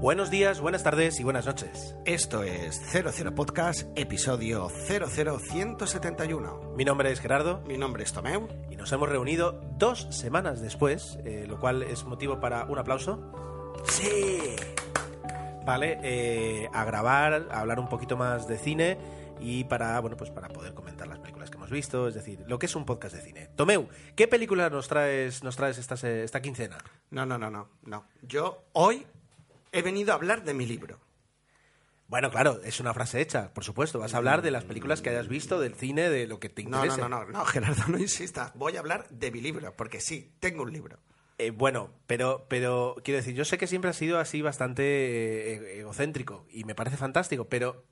Buenos días, buenas tardes y buenas noches. Esto es 00 Podcast, episodio 00171. Mi nombre es Gerardo Mi nombre es Tomeu. y nos hemos reunido dos semanas después, eh, lo cual es motivo para un aplauso. Sí. Vale, eh, a grabar, a hablar un poquito más de cine y para, bueno, pues para poder comentar las películas que hemos visto, es decir, lo que es un podcast de cine. Tomeu, ¿qué película nos traes, nos traes esta, esta quincena? No, no, no, no, no. Yo hoy he venido a hablar de mi libro. Bueno, claro, es una frase hecha, por supuesto. Vas a hablar de las películas que hayas visto, del cine, de lo que te No, interese. no, no, no, no, Gerardo, no insistas. Voy a hablar de mi libro, porque sí, tengo un libro. Eh, bueno, pero, pero quiero decir, yo sé que siempre has sido así bastante eh, egocéntrico y me parece fantástico, pero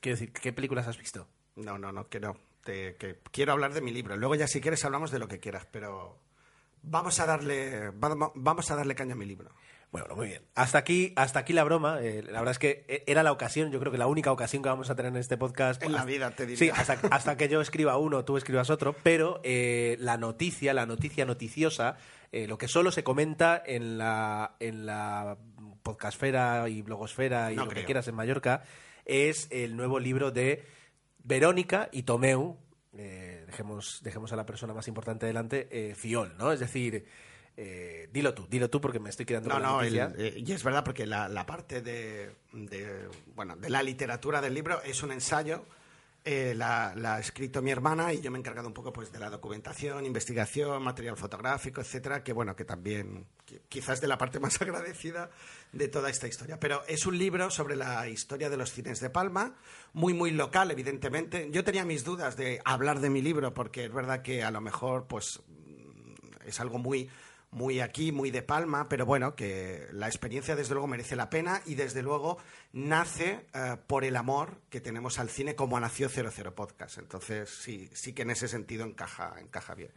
quiero decir, ¿qué películas has visto? No, no, no, que no. Te- que quiero hablar de mi libro. Luego ya si quieres hablamos de lo que quieras, pero vamos a darle, vamos a darle caña a mi libro. Bueno, muy bien. Hasta aquí, hasta aquí la broma. Eh, la verdad es que eh, era la ocasión, yo creo que la única ocasión que vamos a tener en este podcast. En la vida, te diría. Sí, hasta, hasta que yo escriba uno, tú escribas otro, pero eh, la noticia, la noticia noticiosa, eh, lo que solo se comenta en la, en la podcastfera y blogosfera y No lo que quieras en Mallorca, es el nuevo libro de Verónica y Tomeu. dejemos, dejemos a la persona más importante delante, Fiol, ¿no? Es decir, eh, dilo tú, dilo tú porque me estoy quedando No, con la no, el- eh, y es verdad porque la, la parte de, de, bueno, de la literatura del libro es un ensayo, eh, la, la ha escrito mi hermana y yo me he encargado un poco pues de la documentación, investigación, material fotográfico, etcétera, que bueno, que también qui- quizás de la parte más agradecida de toda esta historia. Pero es un libro sobre la historia de los cines de Palma, muy, muy local, evidentemente. Yo tenía mis dudas de hablar de mi libro porque es verdad que a lo mejor pues es algo muy muy aquí, muy de palma, pero bueno, que la experiencia desde luego merece la pena y desde luego nace eh, por el amor que tenemos al cine como nació 00 Podcast. Entonces sí, sí que en ese sentido encaja, encaja bien.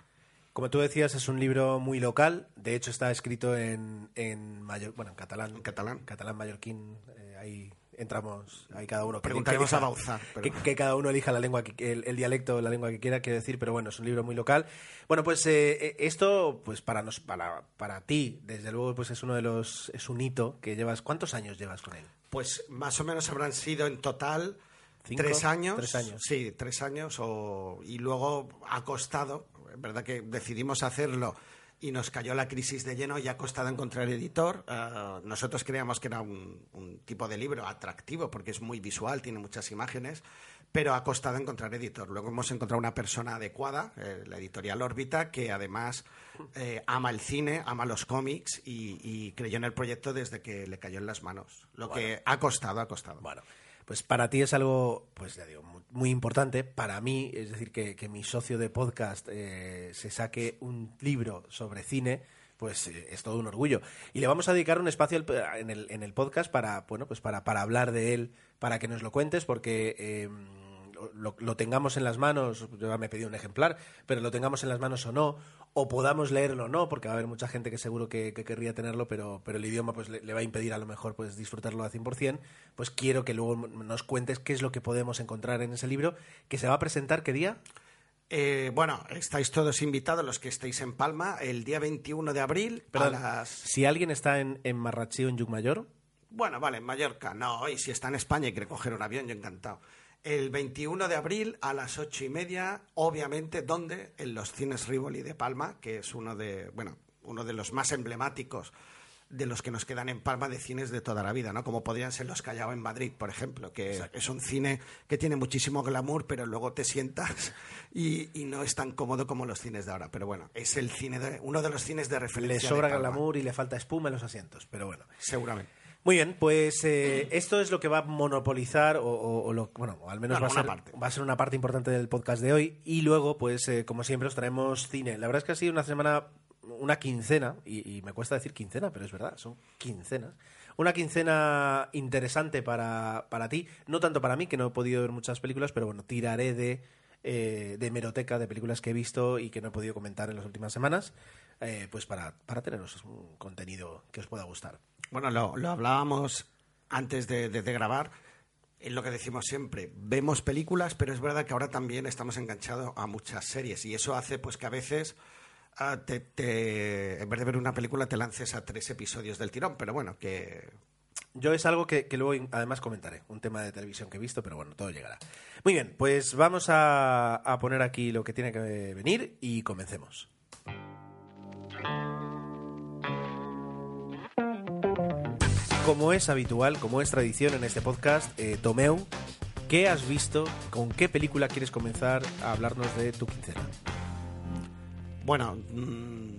Como tú decías, es un libro muy local. De hecho, está escrito en, en mayor, bueno, en catalán. En catalán. Catalán mallorquín. eh, ahí entramos, ahí cada uno. que- Preguntaremos que elija- a Bauzá, pero- Que, que cada uno elija la lengua, que, el, el dialecto, la lengua que quiera, quiero decir, pero bueno, es un libro muy local. Bueno, pues eh, eh, esto, pues para, nos, para, para ti, desde luego, pues es uno de los, es un hito que llevas. ¿Cuántos años llevas con él? Pues más o menos habrán sido en total ¿Cinco? tres años. Tres años. Sí, tres años. O, y luego ha costado, es verdad que decidimos hacerlo y nos cayó la crisis de lleno y ha costado encontrar editor. Ah, nosotros creíamos que era un, un tipo de libro atractivo porque es muy visual, tiene muchas imágenes, pero ha costado encontrar editor. Luego hemos encontrado una persona adecuada, eh, la editorial Órbita, que además eh, ama el cine, ama los cómics y, y creyó en el proyecto desde que le cayó en las manos. Lo que ha costado, ha costado. Bueno, pues para ti es algo, pues ya digo, mu- muy importante. Para mí, es decir, que, que mi socio de podcast eh, se saque un libro sobre cine, pues eh, es todo un orgullo. Y le vamos a dedicar un espacio en el, en el podcast para, bueno, pues para, para hablar de él, para que nos lo cuentes, porque eh, lo, lo tengamos en las manos, yo ya me he pedido un ejemplar, pero lo tengamos en las manos o no, o podamos leerlo o no, porque va a haber mucha gente que seguro que, que querría tenerlo, pero, pero el idioma pues le, le va a impedir a lo mejor pues disfrutarlo al 100%, pues quiero que luego nos cuentes qué es lo que podemos encontrar en ese libro, que se va a presentar qué día? Eh, bueno, estáis todos invitados, los que estéis en Palma, el día 21 de abril las... Si alguien está en, en Marrachí o en Llucmayor, Bueno, vale, en Mallorca. No, y si está en España y quiere coger un avión, yo encantado. El 21 de abril a las ocho y media, obviamente, ¿dónde? En los cines Rivoli de Palma, que es uno de, bueno, uno de los más emblemáticos de los que nos quedan en Palma de cines de toda la vida, ¿no? Como podrían ser los Callao en Madrid, por ejemplo, que es un cine que tiene muchísimo glamour, pero luego te sientas y, y no es tan cómodo como los cines de ahora. Pero bueno, es el cine de, uno de los cines de referencia. le de sobra Palma. glamour y le falta espuma en los asientos, pero bueno. Seguramente. Muy bien, pues eh, esto es lo que va a monopolizar, o, o- o lo, bueno, al menos va, a ser, parte. va a ser una parte importante del podcast de hoy. Y luego, pues eh, como siempre, os traemos cine. La verdad es que ha sido una semana, una quincena, y, y me cuesta decir quincena, pero es verdad, son quincenas. Una quincena interesante para, para ti, no tanto para mí, que no he podido ver muchas películas, pero bueno, tiraré de, eh, de hemeroteca de películas que he visto y que no he podido comentar en las últimas semanas, eh, pues para, para teneros un contenido que os pueda gustar. Bueno, lo, lo hablábamos antes de, grabar. Es lo que decimos siempre. Vemos películas, pero es verdad que ahora también estamos enganchados a muchas series. Y eso hace pues que a veces ah, en vez de ver una película te lances a tres episodios del tirón. Pero bueno, que Yo es algo que, luego además comentaré, un tema de televisión que he visto, pero bueno, todo llegará. Muy bien, pues vamos a, a poner aquí lo que tiene que venir y comencemos. Como es habitual, como es tradición en este podcast, eh, Tomeu, ¿qué has visto? ¿Con qué película quieres comenzar a hablarnos de tu quincena? Bueno, mm,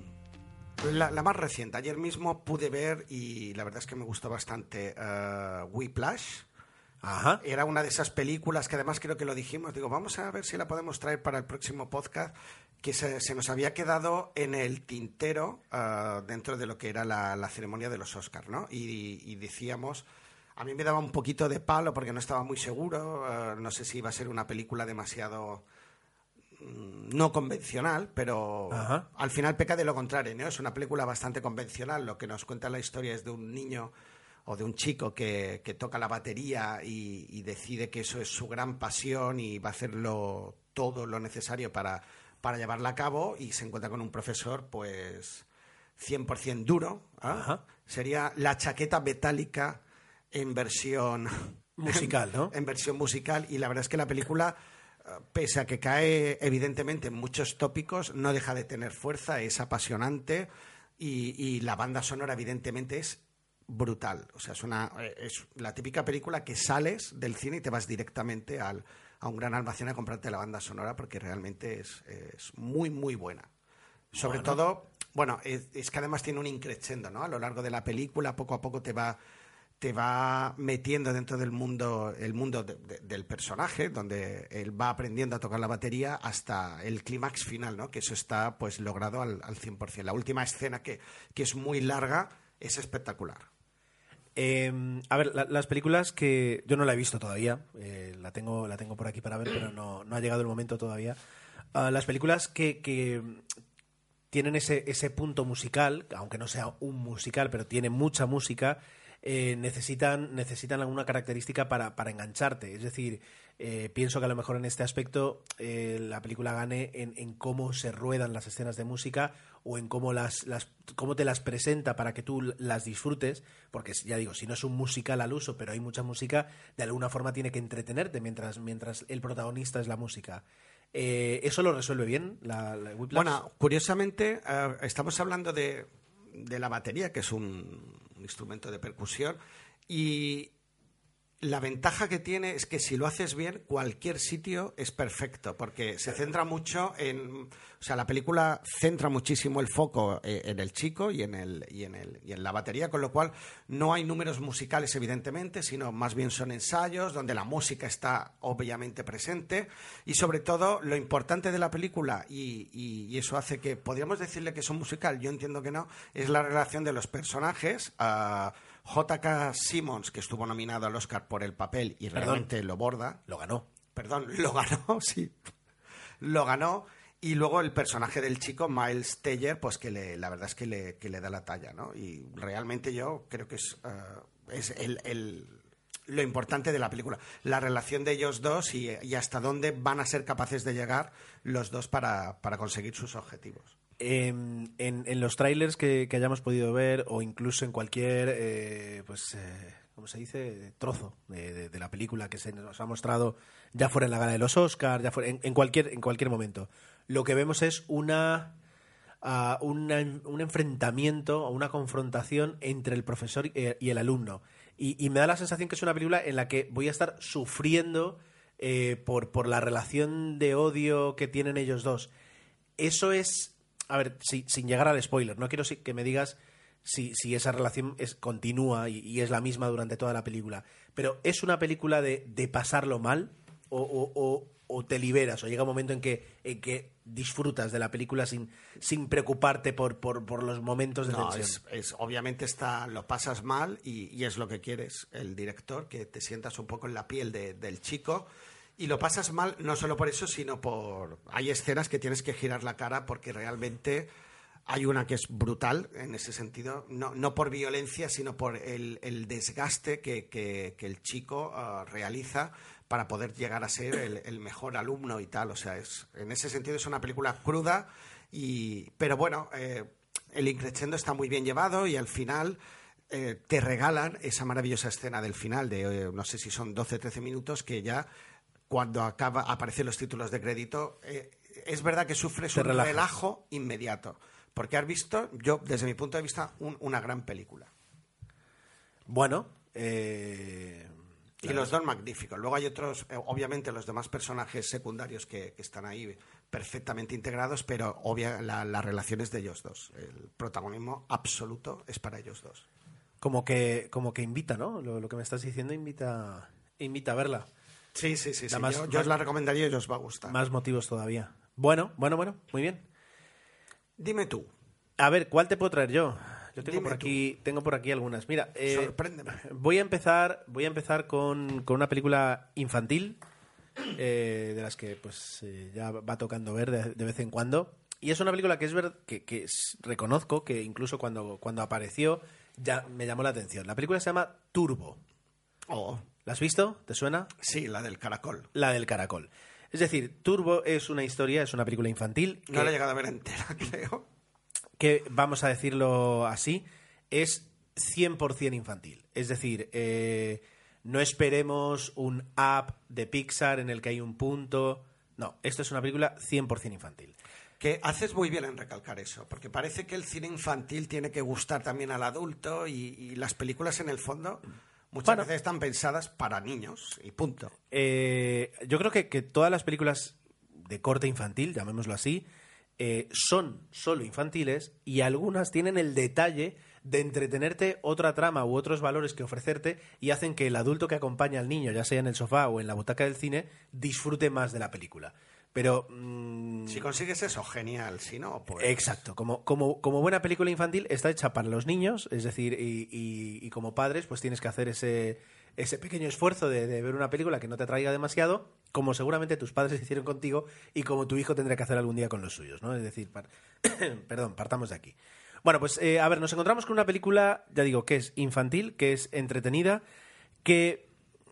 la, más reciente. Ayer mismo pude ver y la verdad es que me gustó bastante uh. Ajá. Era una de esas películas que además creo que lo dijimos. Digo, vamos a ver si la podemos traer para el próximo podcast, que se, se nos había quedado en el tintero ah, dentro de lo que era la, la ceremonia de los Oscars, ¿no? Y, y decíamos, a mí me daba un poquito de palo porque no estaba muy seguro, ah, no sé si iba a ser una película demasiado mm, no convencional, pero Ajá. al final peca de lo contrario, ¿no? Es una película bastante convencional. Lo que nos cuenta la historia es de un niño o de un chico que, que toca la batería y, y decide que eso es su gran pasión y va a hacerlo todo lo necesario para, para llevarla a cabo y se encuentra con un profesor, pues, 100% duro. ¿ah? Sería la chaqueta metálica en versión Musical, ¿no? en versión musical y la verdad es que la película eh, pese a que cae evidentemente en muchos tópicos no deja de tener fuerza es apasionante y, y la banda sonora evidentemente es brutal. O sea es una eh, es la típica película que sales del cine y te vas directamente al, a un gran almacén a comprarte la banda sonora porque realmente es, es muy muy buena. Sobre todo, bueno, es, es que además tiene un increchendo, ¿no? A lo largo de la película, poco a poco te va te va metiendo dentro del mundo el mundo de- de- del personaje donde él va aprendiendo a tocar la batería hasta el clímax final no que eso está pues logrado al, al 100% la última escena que, que es muy larga es espectacular Eh, a ver, la- las películas que yo no la he visto todavía, eh, la tengo la tengo por aquí para ver, pero no, ha llegado el momento todavía. Ah, las películas que, tienen ese, punto musical, aunque no sea un musical, pero tiene mucha música, eh, necesitan, necesitan alguna característica para, engancharte. Es decir, eh, pienso que a lo mejor en este aspecto la película gane en cómo se ruedan las escenas de música o en cómo, las, las, cómo te las presenta para que tú las disfrutes, porque ya digo, si no es un musical al uso, pero hay mucha música, de alguna forma tiene que entretenerte mientras, mientras el protagonista es la música. Eh, ¿Eso lo resuelve bien la, la? Bueno, curiosamente, eh, estamos hablando de, de la batería, que es un, un instrumento de percusión, y la ventaja que tiene es que si lo haces bien, cualquier sitio es perfecto, porque se centra mucho en... O sea, la película centra muchísimo el foco eh, en el chico y en, el, y, en el, y en la batería, con lo cual no hay números musicales, evidentemente, sino más bien son ensayos donde la música está obviamente presente y sobre todo lo importante de la película, y, y- eso hace que podríamos decirle que es un musical, yo entiendo que no, es la relación de los personajes. ah, J.K. Simmons, que estuvo nominado al Oscar por el papel y Perdón. realmente lo borda. Lo ganó. Perdón, lo ganó, sí. Lo ganó. Y luego el personaje del chico, Miles Teller, pues que le, la verdad es que le, que le da la talla, ¿no? Y realmente yo creo que es, eh, es el, el- lo importante de la película. La relación de ellos dos y, y hasta dónde van a ser capaces de llegar los dos para, para conseguir sus objetivos. Eh, en, los trailers que, hayamos podido ver o incluso en cualquier, eh, pues, eh, ¿cómo se dice? Trozo de, la película que se nos ha mostrado, ya fuera en la gala de los Oscars, ya fuera en, cualquier, en cualquier momento. Lo que vemos es una, ah, un enfrentamiento o una confrontación entre el profesor y, y el alumno. Y, y me da la sensación que es una película en la que voy a estar sufriendo eh, por, por la relación de odio que tienen ellos dos. Eso es. A ver, si- sin llegar al spoiler, no quiero si- que me digas si, si esa relación es, continúa y, y es la misma durante toda la película. Pero ¿es una película de, de pasarlo mal? O, o- o- o te liberas? ¿O llega un momento en que, en que disfrutas de la película sin, sin preocuparte por, por, por los momentos de No, tensión? es, es- obviamente está, lo pasas mal y, y es lo que quieres el director, que te sientas un poco en la piel de- del chico. Y lo pasas mal no solo por eso, sino por... Hay escenas que tienes que girar la cara porque realmente hay una que es brutal en ese sentido, no, no por violencia, sino por el, el desgaste que, que- el chico ah, realiza para poder llegar a ser el, mejor alumno y tal. O sea, es, en ese sentido es una película cruda, y, pero bueno, eh, el increchendo está muy bien llevado y al final eh, te regalan esa maravillosa escena del final de, eh, no sé si son 12-13 minutos, que ya cuando acaba aparecen los títulos de crédito, eh, es verdad que sufres un relajo inmediato. Porque has visto, yo desde mi punto de vista, un- una gran película. Bueno, eh, Y los dos magníficos. Luego hay otros, eh, obviamente los demás personajes secundarios que, que están ahí perfectamente integrados, pero obvia la, las relaciones de ellos dos. El protagonismo absoluto es para ellos dos. como, que, como que invita, ¿no? Lo, lo que me estás diciendo invita, invita a verla. Sí, sí, sí. sí. Yo, yo más- os la recomendaría y os va a gustar. Más motivos todavía. Bueno, bueno, bueno, muy bien. Dime tú, A ver, ¿cuál te puedo traer yo? Yo tengo Dime por aquí, tengo por aquí algunas. Mira, eh, sorpréndeme. voy a empezar, voy a empezar con, con una película infantil eh, de las que pues eh, ya va tocando ver de, de vez en cuando. Y es una película que es ver, que, que es- reconozco que incluso cuando, cuando apareció ya me llamó la atención. La película se llama Turbo. Oh, ¿La has visto? ¿Te suena? sí, la del caracol. La del caracol. Es decir, Turbo es una historia, es una película infantil No la he llegado a ver entera, creo. que, vamos a decirlo así, es 100% infantil. Es decir, eh, no esperemos un app de Pixar en el que hay un punto. No, esto es una película 100% infantil. Que haces muy bien en recalcar eso, porque parece que el cine infantil tiene que gustar también al adulto y, y las películas en el fondo muchas Bueno. veces están pensadas para niños y punto. Eh, yo creo que, que todas las películas de corte infantil, llamémoslo así, eh, son solo infantiles y algunas tienen el detalle de entretenerte otra trama u otros valores que ofrecerte y hacen que el adulto que acompaña al niño, ya sea en el sofá o en la butaca del cine, disfrute más de la película. Pero mm, Si consigues eso, genial. Si no, pues. Exacto, como, como, como buena película infantil está hecha para los niños, es decir, y, y- y como padres pues tienes que hacer ese, ese pequeño esfuerzo de, de ver una película que no te atraiga demasiado, como seguramente tus padres hicieron contigo y como tu hijo tendrá que hacer algún día con los suyos, ¿no? Es decir, par- perdón, partamos de aquí. Bueno, pues eh, a ver, nos encontramos con una película, ya digo, que es infantil, que es entretenida, que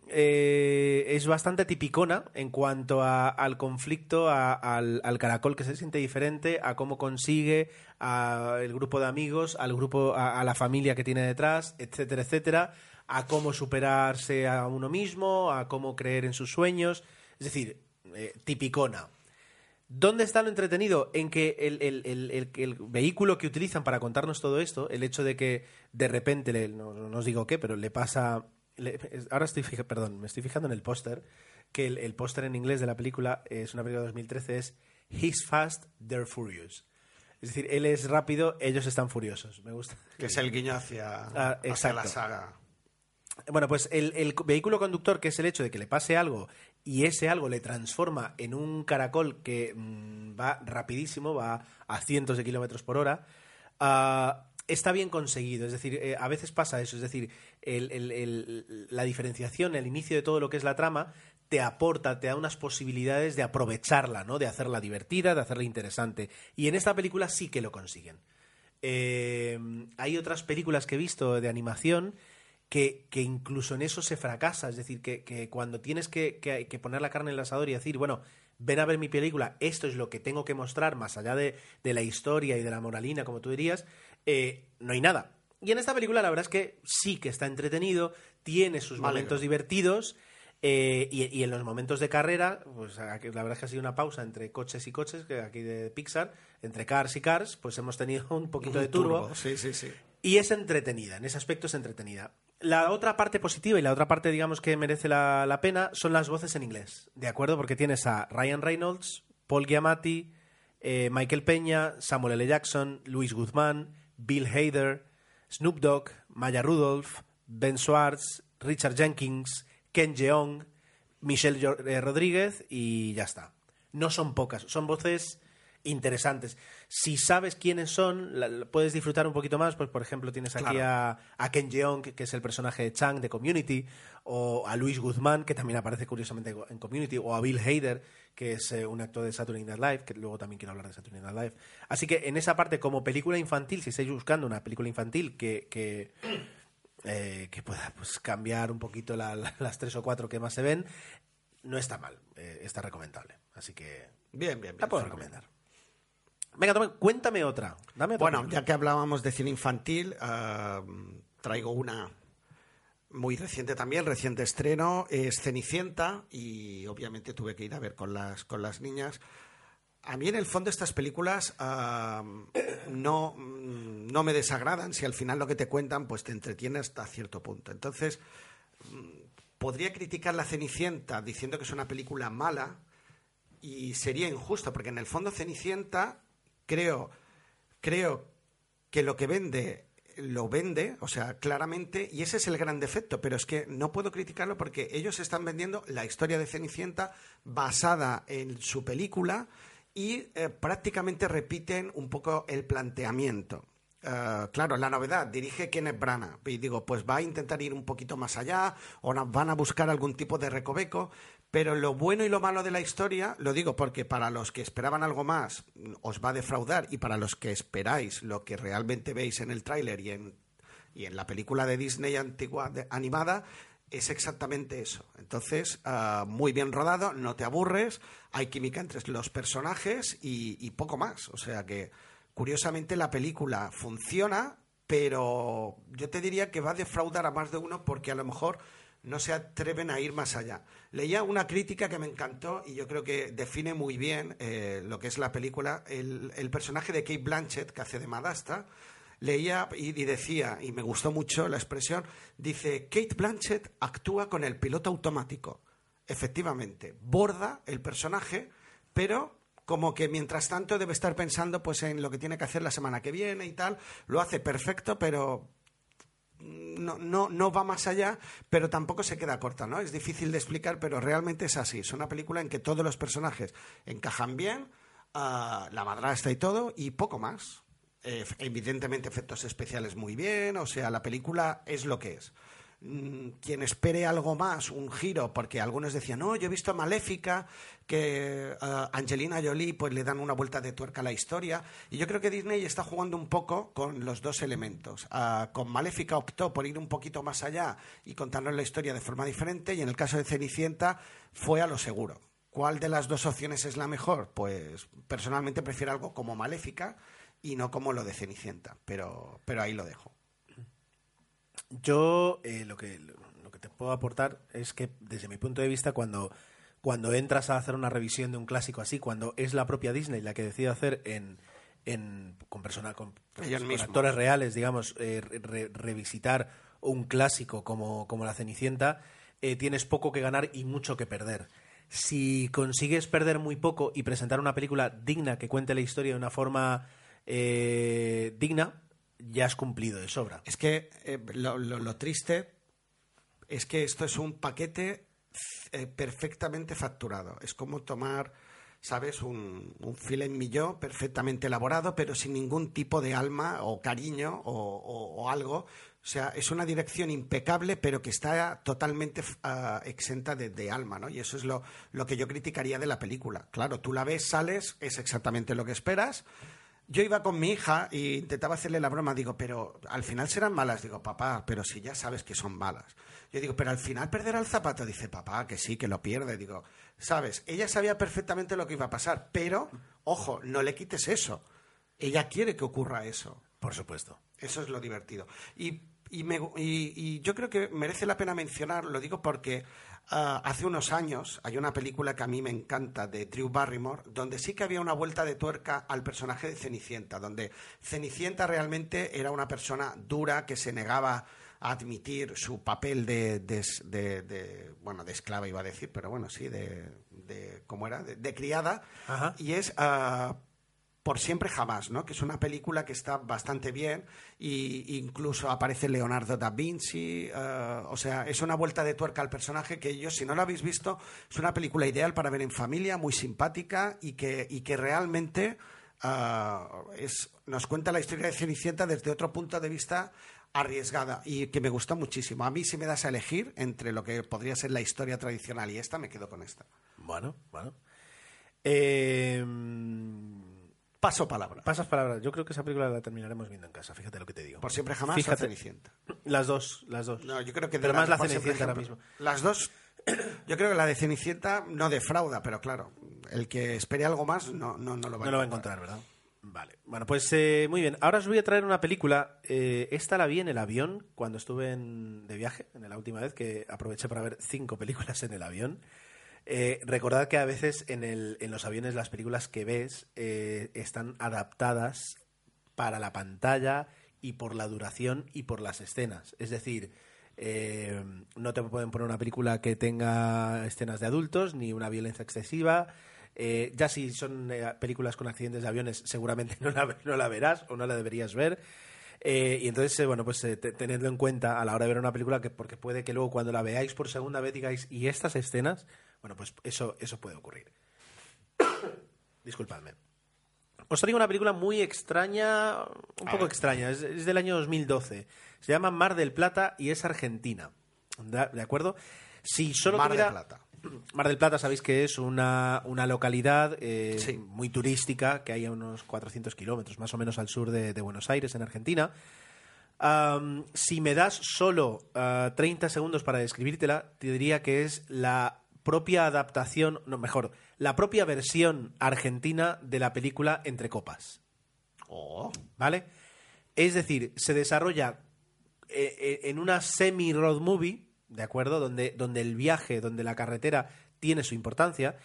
eh, es bastante tipicona en cuanto al conflicto, al, caracol que se siente diferente, a cómo consigue, al grupo de amigos, al grupo, a, la familia que tiene detrás, etcétera, etcétera, a cómo superarse a uno mismo, a cómo creer en sus sueños, es decir, eh, tipicona. ¿Dónde está lo entretenido? En que el- el- el vehículo que utilizan para contarnos todo esto, el hecho de que de repente, le- no, no os digo qué, pero le pasa... le- ahora estoy fija- perdón, me estoy fijando en el póster, que el, el póster en inglés de la película, es una película de 2013, es He's fast, they're furious. Es decir, él es rápido, ellos están furiosos. Me gusta. Que es el guiño hacia, Ah, hacia la saga. Bueno, pues el, el vehículo conductor, que es el hecho de que le pase algo y ese algo le transforma en un caracol que mm, va rapidísimo, va a cientos de kilómetros por hora, ah, está bien conseguido. Es decir, eh, a veces pasa eso. Es decir, la diferenciación, el inicio de todo lo que es la trama, te aporta, te da unas posibilidades de aprovecharla, ¿no? De hacerla divertida, de hacerla interesante. Y en esta película sí que lo consiguen. Eh, hay otras películas que he visto de animación que, que incluso en eso se fracasa. Es decir, que, que cuando tienes que, que- que poner la carne en el asador y decir, bueno, ven a ver mi película, esto es lo que tengo que mostrar, más allá de, de la historia y de la moralina, como tú dirías, eh, no hay nada. Y en esta película la verdad es que sí que está entretenido, tiene sus momentos divertidos. eh, y, y en los momentos de carrera, pues aquí la verdad es que ha sido una pausa entre coches y coches, que aquí de Pixar, entre Cars y Cars, pues hemos tenido un poquito de turbo. Sí, sí, sí. Y es entretenida, en ese aspecto es entretenida. La otra parte positiva y la otra parte, digamos, que merece la, la pena son las voces en inglés, ¿de acuerdo? Porque tienes a Ryan Reynolds, Paul Giamatti, eh, Michael Peña, Samuel L. Jackson, Luis Guzmán, Bill Hader. Snoop Dogg, Maya Rudolph, Ben Schwartz, Richard Jenkins, Ken Jeong, Michelle eh, Rodríguez y ya está. No son pocas, son voces interesantes. Si sabes quiénes son, la- la- puedes disfrutar un poquito más. Pues, por ejemplo, tienes aquí a, a Ken Jeong, que, que es el personaje de Chang de Community, o a Luis Guzmán, que también aparece curiosamente en Community, o a Bill Hader, que es eh, un actor de Saturday Night Live, que luego también quiero hablar de Saturday Night Live. Así que en esa parte, como película infantil, si estáis buscando una película infantil que, que, eh, que pueda pues, cambiar un poquito la- la- las tres o cuatro que más se ven, no está mal, eh, está recomendable. Así que Bien, bien, bien. la puedo recomendar. Venga, toma, cuéntame otra. Dame otra Bueno, ya que hablábamos de cine infantil, ah, traigo una muy reciente también, reciente estreno, es Cenicienta y obviamente tuve que ir a ver con las, con las niñas. A mí en el fondo estas películas ah, no, mm, no me desagradan si al final lo que te cuentan pues te entretiene hasta cierto punto. Entonces, mm, podría criticar La Cenicienta diciendo que es una película mala y sería injusto porque en el fondo Cenicienta creo creo que lo que vende lo vende, o sea, claramente, y ese es el gran defecto, pero es que no puedo criticarlo porque ellos están vendiendo la historia de Cenicienta basada en su película y eh, prácticamente repiten un poco el planteamiento. Eh, claro, la novedad, dirige Kenneth Branagh. Y digo, pues va a intentar ir un poquito más allá o van a buscar algún tipo de recoveco. Pero lo bueno y lo malo de la historia, lo digo porque para los que esperaban algo más, mm, os va a defraudar y para los que esperáis lo que realmente veis en el tráiler y en, y en la película de Disney antigua animada, es exactamente eso. Entonces, ah, muy bien rodado, no te aburres, hay química entre los personajes y, y poco más. O sea que, curiosamente, la película funciona, pero yo te diría que va a defraudar a más de uno porque a lo mejor no se atreven a ir más allá. Leía una crítica que me encantó y yo creo que define muy bien eh, lo que es la película. El, personaje de Kate Blanchett, que hace de Madasta, leía y, y decía, y me gustó mucho la expresión, dice, Kate Blanchett actúa con el piloto automático. Efectivamente, borda el personaje, pero como que mientras tanto debe estar pensando pues en lo que tiene que hacer la semana que viene y tal, lo hace perfecto, pero no, no, no va más allá, pero tampoco se queda corta, ¿no? Es difícil de explicar, pero realmente es así. Es una película en que todos los personajes encajan bien, ah, la madrastra y todo, y poco más. Eh, evidentemente efectos especiales muy bien, o sea, la película es lo que es. Mm, Quien espere algo más, un giro, porque algunos decían, no, yo he visto Maléfica, que ah, Angelina Jolie pues le dan una vuelta de tuerca a la historia, y yo creo que Disney está jugando un poco con los dos elementos. Ah, con Maléfica optó por ir un poquito más allá y contarnos la historia de forma diferente, y en el caso de Cenicienta fue a lo seguro. ¿Cuál de las dos opciones es la mejor? Pues personalmente prefiero algo como Maléfica y no como lo de Cenicienta, pero, pero ahí lo dejo. Yo eh, lo, que, lo que te puedo aportar es que desde mi punto de vista cuando, cuando entras a hacer una revisión de un clásico así, cuando es la propia Disney la que decide hacer en, en con personal con, mismos. actores reales, digamos, eh, re- revisitar un clásico como, como La Cenicienta, eh, tienes poco que ganar y mucho que perder. Si consigues perder muy poco y presentar una película digna que cuente la historia de una forma eh, digna, ya has cumplido de sobra. Es que eh, lo, triste es que esto es un paquete eh, perfectamente facturado. Es como tomar, ¿sabes? Un, un filet millón perfectamente elaborado, pero sin ningún tipo de alma o cariño o, algo. O sea, es una dirección impecable, pero que está totalmente ah, exenta de, alma, ¿no? Y eso es lo que yo criticaría de la película. Claro, tú la ves, sales, es exactamente lo que esperas. Yo iba con mi hija e intentaba hacerle la broma, digo, pero al final serán malas. Digo, papá, pero si ya sabes que son malas. Yo digo, pero al final perderá el zapato. Dice, papá, que sí, que lo pierde. Digo, sabes, ella sabía perfectamente lo que iba a pasar, pero, ojo, no le quites eso. Ella quiere que ocurra eso. Por supuesto. Eso es lo divertido. Y, y, me- y- y yo creo que merece la pena mencionar, lo digo porque ah, hace unos años hay una película que a mí me encanta de Drew Barrymore, donde sí que había una vuelta de tuerca al personaje de Cenicienta, donde Cenicienta realmente era una persona dura que se negaba a admitir su papel de, de- de- de- bueno, de esclava iba a decir, pero bueno, sí, de, ¿cómo era? De, criada. Ajá. Y es... ah, por siempre jamás, ¿no? Que es una película que está bastante bien y incluso aparece Leonardo da Vinci, eh, o sea, es una vuelta de tuerca al personaje que yo, si no lo habéis visto, es una película ideal para ver en familia, muy simpática y que, y que realmente es, nos cuenta la historia de Cenicienta desde otro punto de vista arriesgada y que me gusta muchísimo. A mí si me das a elegir entre lo que podría ser la historia tradicional y esta, me quedo con esta. Bueno, bueno. Eh Paso palabra. Pasas palabra. Yo creo que esa película la terminaremos viendo en casa, fíjate lo que te digo. Por siempre jamás Fíjate. o Cenicienta. Las dos, las dos. No, yo creo que de Pero más la Cenicienta ahora mismo. Las dos. Yo creo que la de Cenicienta no defrauda, pero claro, el que espere algo más no, no, no lo va No a lo va a encontrar, ¿verdad? Vale. Bueno, pues eh, muy bien. Ahora os voy a traer una película. eh, esta la vi en el avión cuando estuve en- de viaje, en la última vez que aproveché para ver cinco películas en el avión. Eh, recordad que a veces en, el- en los aviones las películas que ves eh, están adaptadas para la pantalla y por la duración y por las escenas. Es decir, eh, no te pueden poner una película que tenga escenas de adultos ni una violencia excesiva. Eh, ya si son eh, películas con accidentes de aviones, seguramente no la, verás o no la deberías ver. Y entonces, bueno, pues eh, te- tenedlo en cuenta a la hora de ver una película, que porque puede que luego cuando la veáis por segunda vez digáis, ¿y estas escenas? Bueno, pues eso, eso puede ocurrir. Disculpadme. Os traigo una película muy extraña, un poco extraña, es, es del año 2012. Se llama Mar del Plata y es argentina. ¿De, de acuerdo? Si solo Mar de tuviera- Plata. Mar del Plata, sabéis que es una, una localidad eh, Sí. muy turística que hay a unos 400 kilómetros más o menos al sur de, de Buenos Aires, en Argentina. Si me das solo ah, 30 segundos para describírtela, te diría que es la propia adaptación, no, mejor, la propia versión argentina de la película Entre Copas. Oh, ¿Vale? Es decir, se desarrolla eh, eh, en una semi-road movie, ¿de acuerdo? Donde, donde el viaje, donde la carretera tiene su importancia.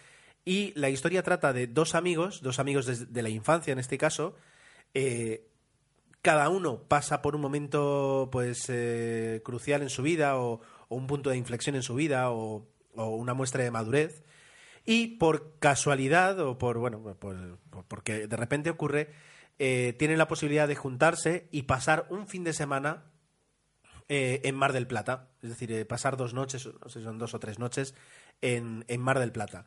Y la historia trata de dos amigos, dos amigos desde de la infancia en este caso. eh, cada uno pasa por un momento pues eh, crucial en su vida o, o un punto de inflexión en su vida o, o una muestra de madurez y por casualidad o por bueno por- por- porque de repente ocurre eh, tienen la posibilidad de juntarse y pasar un fin de semana eh, en Mar del Plata es decir eh, pasar dos noches no sé si son dos o tres noches en, en Mar del Plata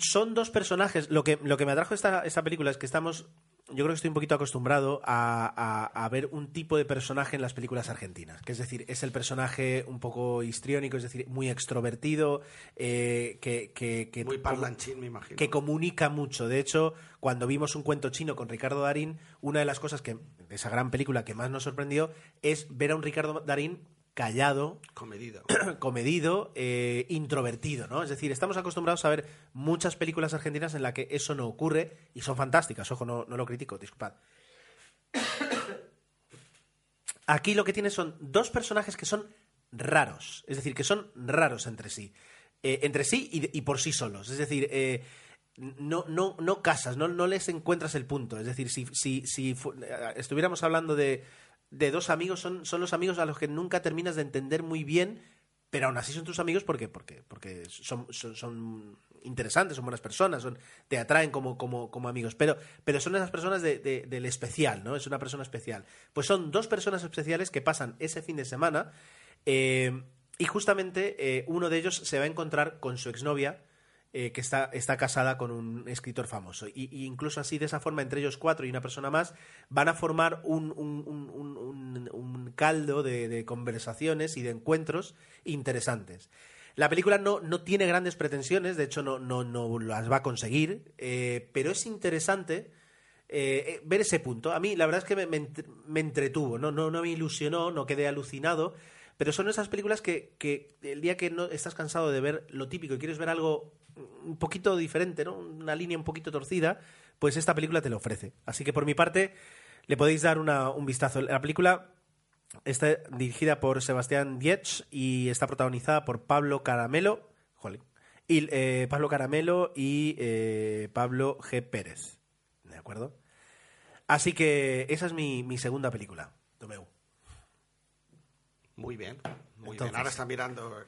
son dos personajes. Lo que, lo que me atrajo esta, esta película es que estamos. Yo creo que estoy un poquito acostumbrado a, a- a ver un tipo de personaje en las películas argentinas. Que es decir, es el personaje un poco histriónico, es decir, muy extrovertido, eh, que, que, que- muy parlanchín, me imagino. que comunica mucho. De hecho, cuando vimos un cuento chino con Ricardo Darín, una de las cosas que de esa gran película que más nos sorprendió es ver a un Ricardo Darín callado, Comedido. comedido, eh, introvertido, ¿no? Es decir, estamos acostumbrados a ver muchas películas argentinas en las que eso no ocurre y son fantásticas, ojo, no, no lo critico, disculpad. Aquí lo que tiene son dos personajes que son raros, es decir, que son raros entre sí, Eh, entre sí y, y por sí solos, es decir, eh, no, no, no casas, no, no les encuentras el punto, es decir, si, si, si estuviéramos hablando de, de dos amigos, son, son los amigos a los que nunca terminas de entender muy bien, pero aún así son tus amigos porque, porque, porque son, son, son interesantes, son buenas personas, son, te atraen como, como, como amigos, pero, pero son esas personas de- de- del especial, ¿no? Es una persona especial. Pues son dos personas especiales que pasan ese fin de semana eh, y justamente eh, uno de ellos se va a encontrar con su exnovia, eh, que está, está casada con un escritor famoso. Y, incluso así, de esa forma, entre ellos cuatro y una persona más, van a formar un, caldo de, conversaciones y de encuentros interesantes. La película no, no tiene grandes pretensiones, de hecho no, no, no las va a conseguir, eh, pero es interesante eh, ver ese punto. A mí la verdad es que me, me me entretuvo, ¿no? No, no me ilusionó, no quedé alucinado, pero son esas películas que, que el día que no estás cansado de ver lo típico y quieres ver algo un poquito diferente, ¿no? Una línea un poquito torcida, pues esta película te lo ofrece. Así que por mi parte le podéis dar una- un vistazo. La película está dirigida por Sebastián Dietz y está protagonizada por Pablo Caramelo, jolín, y, eh, Pablo Caramelo y eh, Pablo G. Pérez. ¿De acuerdo? Así que esa es mi, mi segunda película. Tomeu. Muy bien, muy Entonces- bien. Ahora está mirando.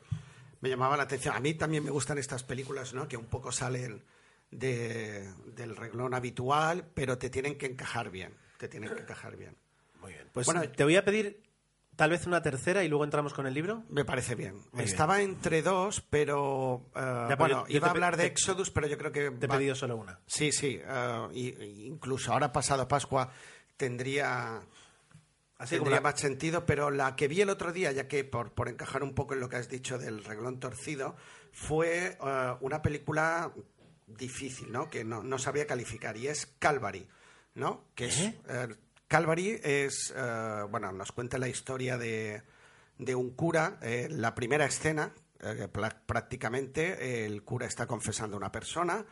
Me llamaba la atención. A mí también me gustan estas películas, ¿no? Que un poco salen de- del reglón habitual, pero te tienen que encajar bien. Te tienen que encajar bien. Muy bien. Pues Bueno, te voy a pedir tal vez una tercera y luego entramos con el libro. Me parece bien. Muy Estaba entre dos, pero eh, bueno, iba a hablar de Exodus, pero yo creo que Te he va- pedido solo una. Sí, sí. eh, y- y incluso ahora pasado Pascua tendría, Así tendría la- más sentido, pero la que vi el otro día, ya que por, por encajar un poco en lo que has dicho del reglón torcido, fue eh, una película difícil, ¿no? Que no, no sabía calificar, y es Calvary, ¿no? Que es, ¿Eh? eh, Calvary es, eh, bueno, nos cuenta la historia de, de un cura, eh, la primera escena, eh, prácticamente, el cura está confesando a una persona,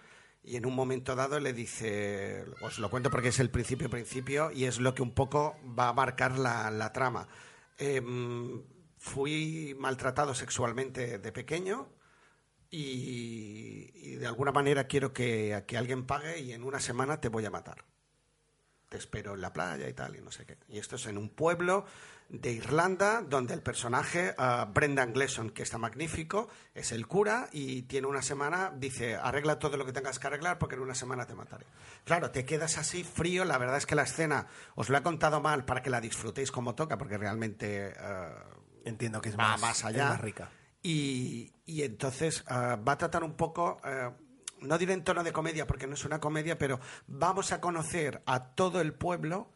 y en un momento dado le dice, os lo cuento porque es el principio principio y es lo que un poco va a marcar la, la trama. Em, fui maltratado sexualmente de pequeño y, y de alguna manera quiero que, que alguien pague y en una semana te voy a matar. Te espero en la playa y tal y no sé qué. Y esto es en un pueblo de Irlanda donde el personaje, ah, Brendan Gleeson, que está magnífico, es el cura y tiene una semana, dice, arregla todo lo que tengas que arreglar porque en una semana te mataré. Claro, te quedas así frío, la verdad es que la escena os lo he contado mal para que la disfrutéis como toca porque realmente... ah, Entiendo que es va más, más es allá. más rica. Y, y entonces ah, va a tratar un poco, eh, no diré en tono de comedia porque no es una comedia, pero vamos a conocer a todo el pueblo.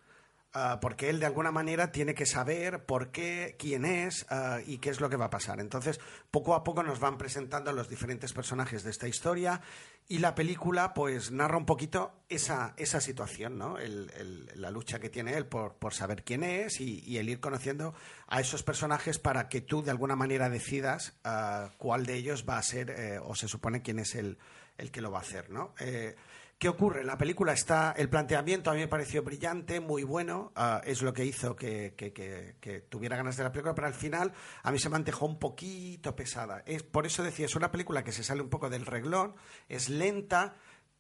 ah, porque él de alguna manera tiene que saber por qué, quién es ah, y qué es lo que va a pasar. Entonces, poco a poco nos van presentando los diferentes personajes de esta historia y la película pues narra un poquito esa, esa situación, ¿no? El- el- la lucha que tiene él por, por saber quién es y, el ir conociendo a esos personajes para que tú de alguna manera decidas ah, cuál de ellos va a ser eh, o se supone quién es el, el que lo va a hacer, ¿no? Eh, ¿Qué ocurre? La película está, el planteamiento a mí me pareció brillante, muy bueno, ah, es lo que hizo que, que- tuviera ganas de la película, pero al final a mí se me antejó un poquito pesada. Es, por eso decía, es una película que se sale un poco del reglón, es lenta,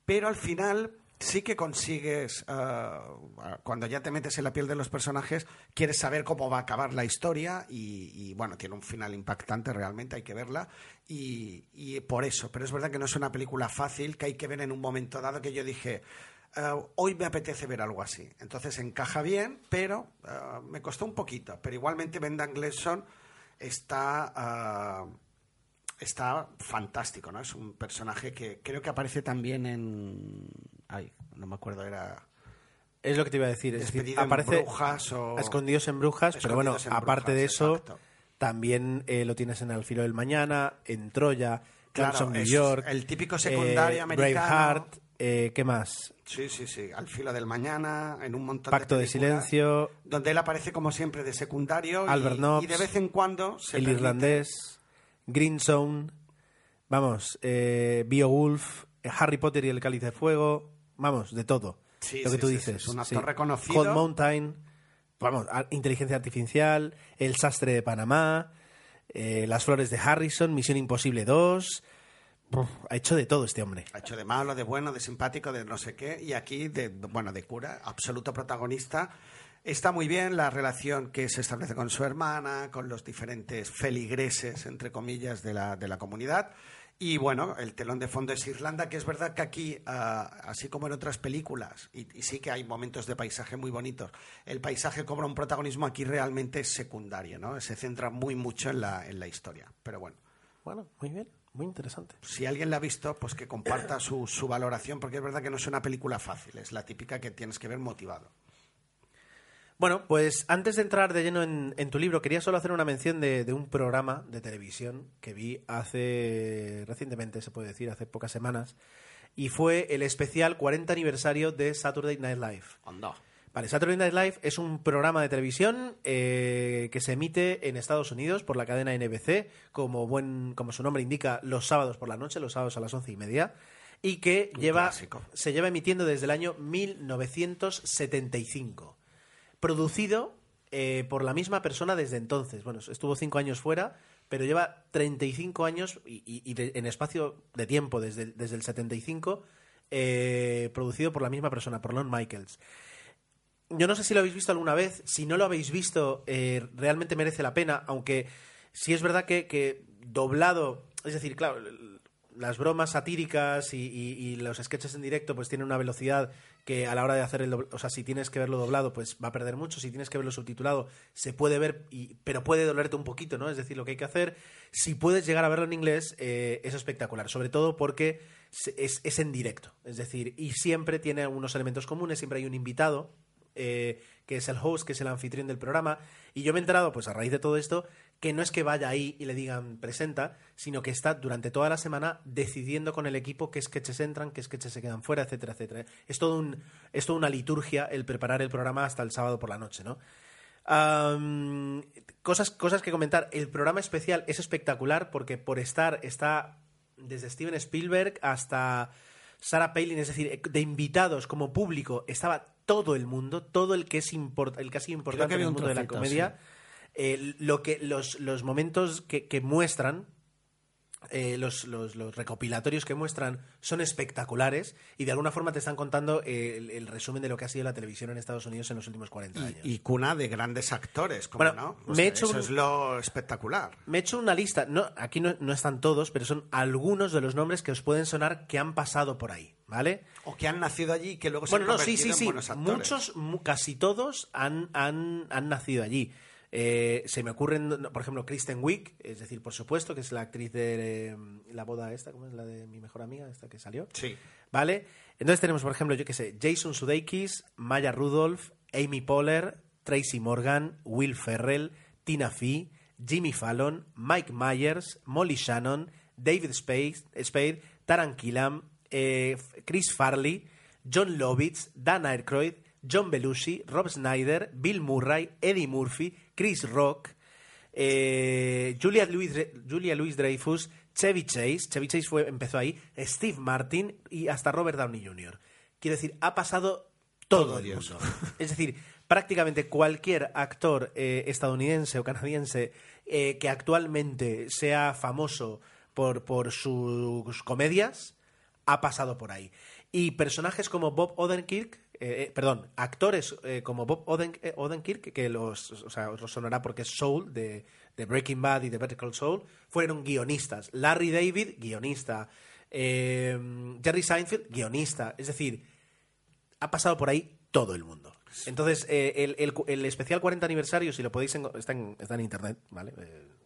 pero al final sí que consigues, ah, cuando ya te metes en la piel de los personajes, quieres saber cómo va a acabar la historia y, bueno, tiene un final impactante realmente, hay que verla y, por eso, pero es verdad que no es una película fácil, que hay que ver en un momento dado que yo dije, "Ah, hoy me apetece ver algo así. Entonces encaja bien, pero ah, me costó un poquito, pero igualmente Brendan Gleeson está... está fantástico, ¿no? Es un personaje que creo que aparece también en... Ay, no me acuerdo, era... Es lo que te iba a decir. Es decir, Despedido en aparece Brujas o- Escondidos en Brujas, pero bueno, aparte de eso, exacto. también eh, lo tienes en Al filo del mañana, en Troya, Claro, New York. el típico secundario eh, americano. Braveheart, eh, ¿qué más? Sí, sí, sí, al filo del mañana, en un montón Pacto de películas, Silencio, Donde él aparece como siempre de secundario y- Albert Nobbs, y, de vez en cuando se El permite- Irlandés, Green Zone, vamos, eh, Beowulf, eh, Harry Potter y el Cáliz de Fuego, vamos, de todo. Sí, lo que sí, tú sí, dices. es un actor reconocido. Cold Mountain, vamos, inteligencia artificial, El sastre de Panamá, eh, Las flores de Harrison, Misión Imposible 2. Uf, ha hecho de todo este hombre. Ha hecho de malo, de bueno, de simpático, de no sé qué. Y aquí, de, bueno, de cura, absoluto protagonista. Está muy bien la relación que se establece con su hermana, con los diferentes feligreses, entre comillas, de la, de la comunidad. Y bueno, el telón de fondo es Irlanda, que es verdad que aquí, ah, así como en otras películas, y, y sí que hay momentos de paisaje muy bonitos, el paisaje cobra un protagonismo aquí realmente secundario, ¿no? Se centra muy mucho en la, en la historia. Pero bueno. Bueno, muy bien, muy interesante. Si alguien la ha visto, pues que comparta su, su valoración, porque es verdad que no es una película fácil, es la típica que tienes que ver motivado. Bueno, pues antes de entrar de lleno en, en tu libro, quería solo hacer una mención de, de un programa de televisión que vi hace recientemente, se puede decir, hace pocas semanas, y fue el especial 40 aniversario de Saturday Night Live. Anda. Vale, Saturday Night Live es un programa de televisión eh, que se emite en Estados Unidos por la cadena NBC, como, buen, como su nombre indica, los sábados por la noche, los sábados a las once y media, y que Un lleva, clásico. se lleva emitiendo desde el año 1975. Producido eh, por la misma persona desde entonces. Bueno, estuvo cinco años fuera, pero lleva 35 años y, y- y en espacio de tiempo, desde, desde el 75, eh, producido por la misma persona, por Lon Michaels. Yo no sé si lo habéis visto alguna vez. Si no lo habéis visto, eh, realmente merece la pena. Aunque sí es verdad que, que doblado. Es decir, claro, las bromas satíricas y, y- y los sketches en directo pues tienen una velocidad que a la hora de hacer el dobl- o sea si tienes que verlo doblado pues va a perder mucho si tienes que verlo subtitulado se puede ver y, pero puede dolerte un poquito no es decir lo que hay que hacer si puedes llegar a verlo en inglés eh, es espectacular sobre todo porque es, es en directo es decir y siempre tiene unos elementos comunes siempre hay un invitado eh, que es el host, que es el anfitrión del programa. Y yo me he enterado, pues a raíz de todo esto, que no es que vaya ahí y le digan presenta, sino que está durante toda la semana decidiendo con el equipo qué sketches entran, qué sketches se quedan fuera, etcétera, etcétera. Es todo un, es toda una liturgia el preparar el programa hasta el sábado por la noche, ¿no? Cosas, cosas que comentar. El programa especial es espectacular porque por estar está desde Steven Spielberg hasta Sarah Palin, es decir, de invitados como público estaba todo el mundo, todo el que es import- el que ha sido importante en el un mundo de la comedia. Eh, lo que los, los momentos que, que muestran eh, los, los- los recopilatorios que muestran son espectaculares y de alguna forma te están contando eh, el, el resumen de lo que ha sido la televisión en Estados Unidos en los últimos 40 años. Y, y cuna de grandes actores, como Bueno, no. me sea, he hecho eso un- es lo espectacular. Me he hecho una lista, no, aquí no, no están todos, pero son algunos de los nombres que os pueden sonar que han pasado por ahí, ¿vale? O que han nacido allí y que luego se Bueno, han no, sí, convertido sí, en sí. buenos actores. Muchos, mu- casi todos han, han, han nacido allí. Eh, se me ocurren, por ejemplo, Kristen Wiig, es decir, por supuesto, que es la actriz de eh, la boda esta, ¿cómo es la de mi mejor amiga, esta que salió? Sí. ¿Vale? Entonces tenemos, por ejemplo, yo qué sé, Jason Sudeikis, Maya Rudolph, Amy Poehler, Tracy Morgan, Will Ferrell, Tina Fey, Jimmy Fallon, Mike Myers, Molly Shannon, David Spade, Spade Taran Killam, eh, Chris Farley, John Lovitz, Dan Aykroyd, John Belushi, Rob Snyder, Bill Murray, Eddie Murphy, Chris Rock, eh, Julia Louis Julia Louis Dreyfus, Chevy Chase, Chevy Chase fue, empezó ahí, Steve Martin y hasta Robert Downey Jr. Quiero decir, ha pasado todo, Todo el Dios. mundo. Es decir, prácticamente cualquier actor eh, estadounidense o canadiense eh, que actualmente sea famoso por, por sus comedias ha pasado por ahí. Y personajes como Bob Odenkirk, eh, eh, perdón, actores eh, como Bob Oden- Odenkirk, que los, o sea, sonará porque es Soul de, Breaking Bad y de Better Call Saul, fueron guionistas. Larry David, guionista. Eh, Jerry Seinfeld, guionista. Es decir, ha pasado por ahí todo el mundo. Entonces, el, el- especial 40 aniversario, si lo podéis, está, en, internet, ¿vale?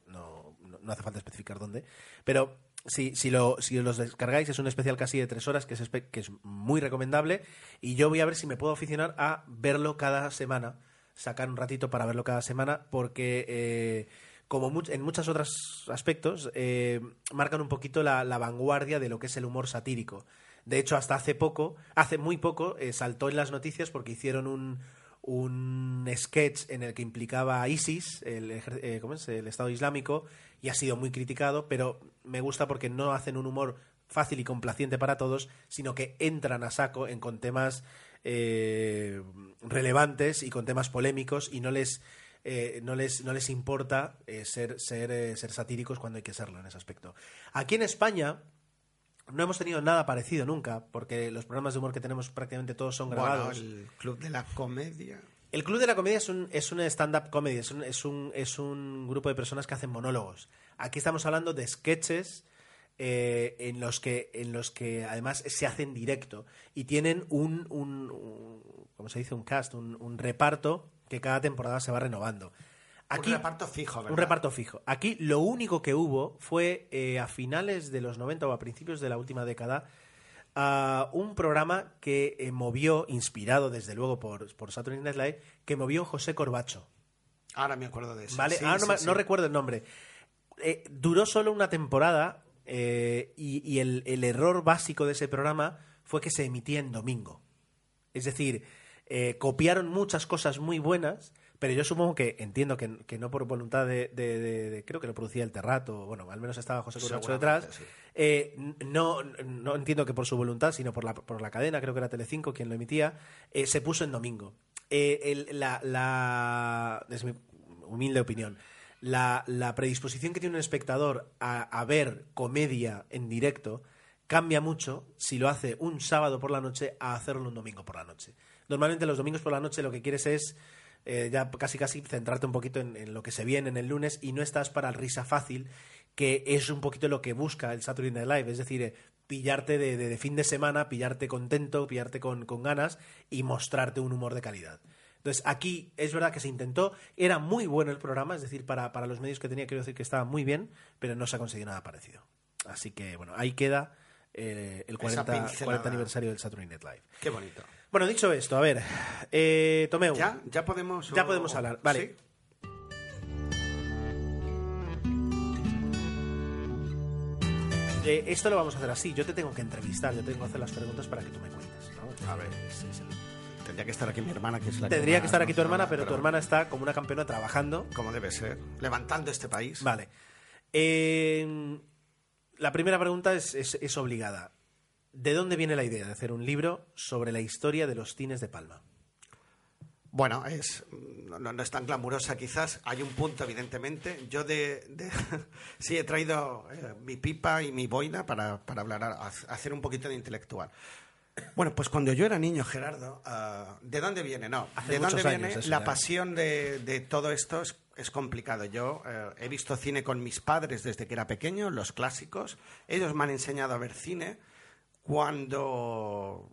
No- no hace falta especificar dónde. Pero si, si, lo, si los descargáis, es un especial casi de tres horas que es, que es muy recomendable. Y yo voy a ver si me puedo aficionar a verlo cada semana, sacar un ratito para verlo cada semana, porque. eh, como much- en muchos otros aspectos, eh, marcan un poquito la, la vanguardia de lo que es el humor satírico. De hecho, hasta hace poco, hace muy poco, eh, saltó en las noticias porque hicieron un, un sketch en el que implicaba a ISIS, el, eh, el Estado Islámico, y ha sido muy criticado, pero me gusta porque no hacen un humor fácil y complaciente para todos, sino que entran a saco en, con temas eh, relevantes y con temas polémicos y no les eh, no les no les importa eh, ser ser ser satíricos cuando hay que serlo en ese aspecto. Aquí en España no hemos tenido nada parecido nunca, porque los programas de humor que tenemos prácticamente todos son Bueno, grabados. el Club de la Comedia. El Club de la Comedia es un, es un stand-up comedy, es un, es, un, es un grupo de personas que hacen monólogos. Aquí estamos hablando de sketches eh, en, los que, en los que además se hacen directo y tienen un, un, un- ¿cómo se dice? Un cast, un, un reparto que cada temporada se va renovando. Aquí, un reparto fijo, ¿verdad? un reparto fijo. Aquí lo único que hubo fue eh, a finales de los 90 o a principios de la última década a un programa que eh, movió, inspirado desde luego por, por Saturday Night Live, que movió José Corbacho. Ahora me acuerdo de eso. ¿Vale? Sí, no, sí, me- sí. no recuerdo el nombre. Eh, duró solo una temporada y, y el, el error básico de ese programa fue que se emitía en domingo. Es decir, eh, copiaron muchas cosas muy buenas, pero yo supongo que, entiendo que, que no por voluntad de, de- de- de- Creo que lo producía el Terrato, bueno, al menos estaba José Seguramente, detrás. sí. Eh, no, no entiendo que por su voluntad, sino por la, por la cadena, creo que era Telecinco quien lo emitía, eh, se puso en domingo. Eh, el- la, la- es mi humilde opinión, la, la predisposición que tiene un espectador a, a ver comedia en directo cambia mucho si lo hace un sábado por la noche a hacerlo un domingo por la noche. Normalmente los domingos por la noche lo que quieres es eh, ya casi casi centrarte un poquito en, en lo que se viene en el lunes y no estás para el risa fácil que es un poquito lo que busca el Saturday Night Live, es decir, eh, pillarte de, de- de fin de semana, pillarte contento, pillarte con, con ganas y mostrarte un humor de calidad. Entonces, aquí es verdad que se intentó, era muy bueno el programa, es decir, para, para los medios que tenía, quiero decir que estaba muy bien, pero no se ha conseguido nada parecido. Así que, bueno, ahí queda eh, el Esa 40, pincelada. 40 aniversario del Saturday Night Live. Qué bonito. Bueno, dicho esto, a ver, eh, Tomeu, ¿Ya? ¿Ya podemos...? ya o- podemos hablar. Vale. ¿Sí? Eh, esto lo vamos a hacer así. Yo te tengo que entrevistar, yo tengo que hacer las preguntas para que tú me cuentes. ¿no? A ver. Tendría que estar aquí mi hermana, que es la Tendría que estar aquí tu hermana, pero tu hermana está como una campeona trabajando. Como debe ser. Levantando este país. Vale. Eh, la primera pregunta es, es- es obligada. ¿De dónde viene la idea de hacer un libro sobre la historia de los cines de Palma? Bueno, es, no, es tan glamurosa quizás. Hay un punto, evidentemente. Yo de, de- sí he traído eh, mi pipa y mi boina para, para hablar, hacer un poquito de intelectual. Bueno, pues cuando yo era niño, Gerardo, ah, ¿de dónde viene? No, Hace ¿de dónde viene eso la pasión de, de todo esto? Es, es complicado. Yo eh, he visto cine con mis padres desde que era pequeño, los clásicos. Ellos me han enseñado a ver cine. Cuando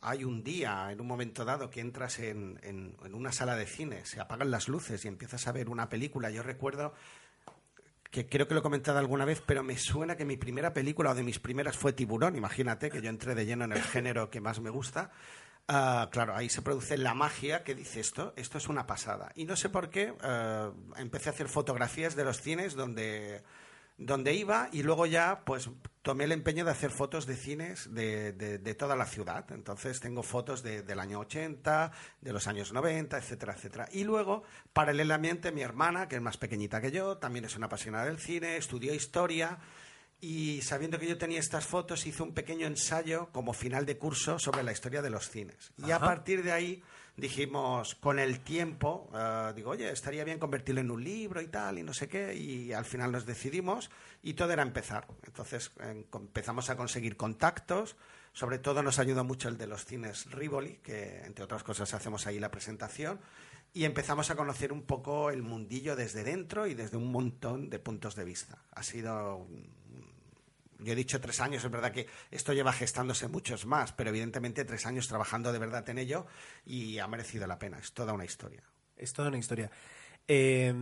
hay un día, en un momento dado, que entras en, en- una sala de cine, se apagan las luces y empiezas a ver una película. Yo recuerdo que creo que lo he comentado alguna vez, pero me suena que mi primera película o de mis primeras fue Tiburón. Imagínate que yo entré de lleno en el género que más me gusta. Ah, claro, ahí se produce la magia que dice esto, esto es una pasada. Y no sé por qué, ah, empecé a hacer fotografías de los cines donde, donde iba y luego ya pues tomé el empeño de hacer fotos de cines de, de- de toda la ciudad. Entonces tengo fotos de- del año 80, de los años 90, etcétera, etcétera. Y luego, paralelamente, mi hermana, que es más pequeñita que yo, también es una apasionada del cine, estudió historia y sabiendo que yo tenía estas fotos hizo un pequeño ensayo como final de curso sobre la historia de los cines. Y a partir de ahí dijimos, con el tiempo, eh, digo, oye, estaría bien convertirlo en un libro y tal, y no sé qué, y al final nos decidimos y todo era empezar. Entonces empezamos a conseguir contactos, sobre todo nos ayudó mucho el de los cines Rivoli, que entre otras cosas hacemos ahí la presentación, y empezamos a conocer un poco el mundillo desde dentro y desde un montón de puntos de vista. Ha sido yo he dicho tres años, es verdad que esto lleva gestándose muchos más, pero evidentemente tres años trabajando de verdad en ello y ha merecido la pena. Es toda una historia. Es toda una historia. Eh,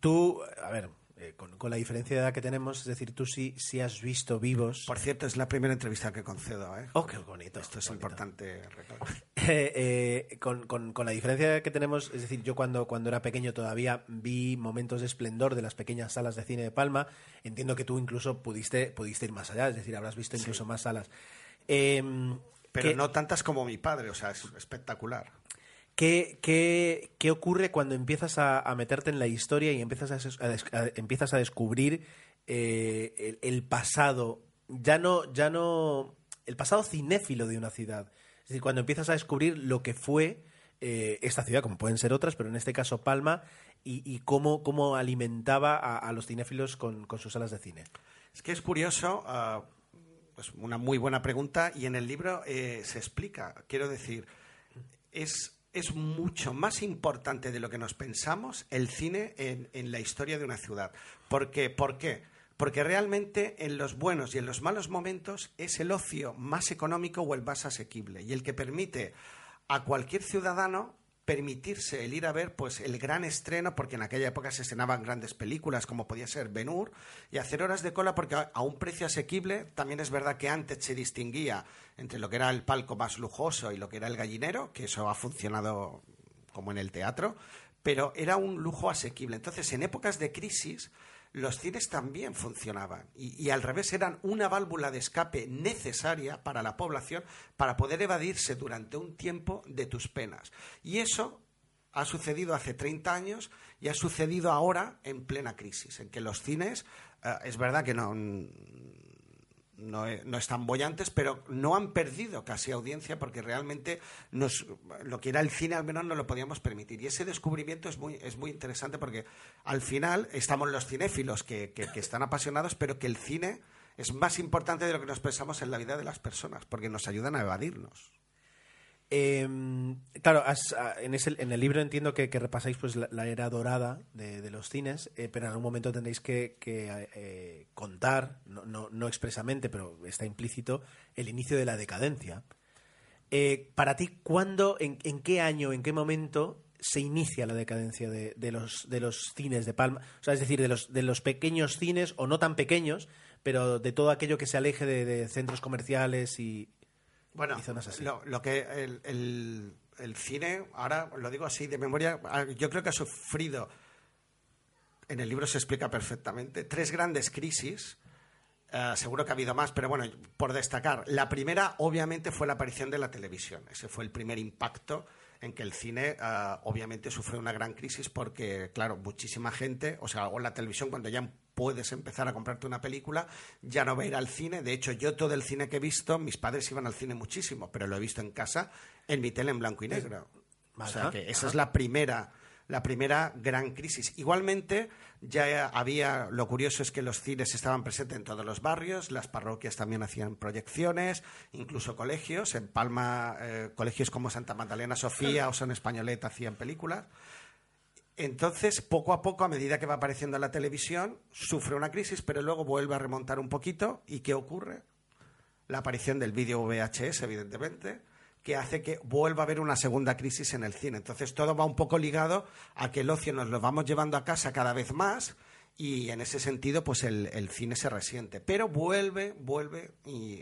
tú, a ver, eh, con, con la diferencia de edad que tenemos, es decir, tú sí, sí has visto vivos. Por cierto, es la primera entrevista que concedo. ¿eh? Oh, qué bonito. Esto es bonito. importante. Eh, eh, con, con- con la diferencia que tenemos, es decir, yo cuando, cuando era pequeño todavía vi momentos de esplendor de las pequeñas salas de cine de Palma. Entiendo que tú incluso pudiste, pudiste ir más allá, es decir, habrás visto incluso más salas. Eh, Pero ¿qué- no tantas como mi padre, o sea, es espectacular. ¿Qué, qué, qué ocurre cuando empiezas a, a meterte en la historia y empiezas a, empiezas a descubrir eh, el, pasado? Ya no, ya no. El pasado cinéfilo de una ciudad. Es decir, cuando empiezas a descubrir lo que fue eh, esta ciudad, como pueden ser otras, pero en este caso Palma, y, y cómo, cómo alimentaba a, los cinéfilos con, con sus salas de cine. Es que es curioso, ah, pues una muy buena pregunta, y en el libro eh, se explica. Quiero decir, es, es mucho más importante de lo que nos pensamos el cine en, la historia de una ciudad. Porque, ¿Por qué? Porque realmente en los buenos y en los malos momentos es el ocio más económico o el más asequible y el que permite a cualquier ciudadano permitirse el ir a ver pues el gran estreno porque en aquella época se estrenaban grandes películas como podía ser Ben Hur y hacer horas de cola porque a un precio asequible también es verdad que antes se distinguía entre lo que era el palco más lujoso y lo que era el gallinero que eso ha funcionado como en el teatro pero era un lujo asequible. Entonces en épocas de crisis los cines también funcionaban y, y al revés eran una válvula de escape necesaria para la población para poder evadirse durante un tiempo de tus penas. Y eso ha sucedido hace 30 años y ha sucedido ahora en plena crisis, en que los cines, eh, es verdad que no, no, e- no están bollantes, pero no han perdido casi audiencia porque realmente nos, lo que era el cine al menos no lo podíamos permitir. Y ese descubrimiento es muy, es muy interesante porque al final estamos los cinéfilos que, que- que están apasionados, pero que el cine es más importante de lo que nos pensamos en la vida de las personas porque nos ayudan a evadirnos. Em, claro, en, en, el libro entiendo que, repasáis pues la, era dorada de, los cines, eh, pero en algún momento tendréis que, eh, contar, no, expresamente, pero está implícito, el inicio de la decadencia. Eh, para ti, ¿cuándo, en, qué año, en qué momento se inicia la decadencia de, los, de los cines de Palma? O sea, es decir, de los, de los pequeños cines, o no tan pequeños, pero de todo aquello que se aleje de centros comerciales y, bueno, Lo, que el, el, cine, ahora lo digo así de memoria, ah, yo creo que ha sufrido, en el libro se explica perfectamente, tres grandes crisis. Ah, seguro que ha habido más, pero bueno, por destacar. La primera, obviamente, fue la aparición de la televisión. Ese fue el primer impacto en que el cine ah, obviamente sufrió una gran crisis porque, claro, muchísima gente, o sea, o la televisión cuando ya puedes empezar a comprarte una película, ya no va a ir al cine. De hecho, yo todo el cine que he visto, mis padres iban al cine muchísimo, pero lo he visto en casa, en mi tele en blanco y negro. O sea que esa es la primera la primera gran crisis. Igualmente, ya había, lo curioso es que los cines estaban presentes en todos los barrios, las parroquias también hacían proyecciones, incluso colegios, en Palma, eh, colegios como Santa Magdalena Sofía o San Españolet hacían películas. Entonces, poco a poco, a medida que va apareciendo en la televisión, sufre una crisis, pero luego vuelve a remontar un poquito. ¿Y qué ocurre? La aparición del vídeo VHS, evidentemente, que hace que vuelva a haber una segunda crisis en el cine. Entonces, todo va un poco ligado a que el ocio nos lo vamos llevando a casa cada vez más y en ese sentido, pues el, cine se resiente. Pero vuelve, vuelve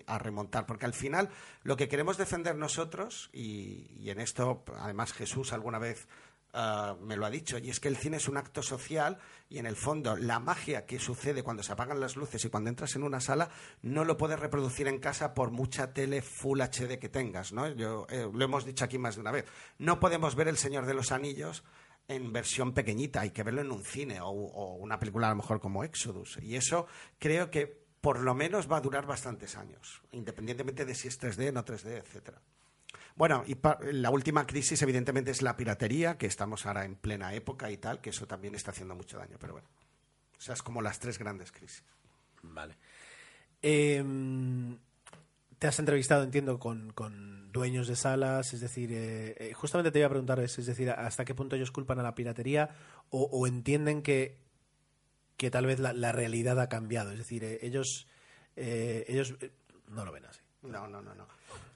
a remontar, porque al final lo que queremos defender nosotros, y, y en esto además Jesús alguna vez Ah, me lo ha dicho, y es que el cine es un acto social y en el fondo la magia que sucede cuando se apagan las luces y cuando entras en una sala no lo puedes reproducir en casa por mucha tele Full HD que tengas, ¿no? Yo, eh, lo hemos dicho aquí más de una vez. No podemos ver El Señor de los Anillos en versión pequeñita, hay que verlo en un cine o, o una película a lo mejor como Exodus. Y eso creo que por lo menos va a durar bastantes años, independientemente de si es 3D, no 3D, etcétera. Bueno, y la última crisis evidentemente es la piratería, que estamos ahora en plena época y tal, que eso también está haciendo mucho daño, pero bueno. O sea, es como las tres grandes crisis. Vale. Em, te has entrevistado, entiendo, con, dueños de salas, es decir, eh, eh, justamente te iba a preguntar, es, decir, hasta qué punto ellos culpan a la piratería o, entienden que, que tal vez la, realidad ha cambiado, es decir, eh, ellos, ellos no lo ven así. No, no, no, no.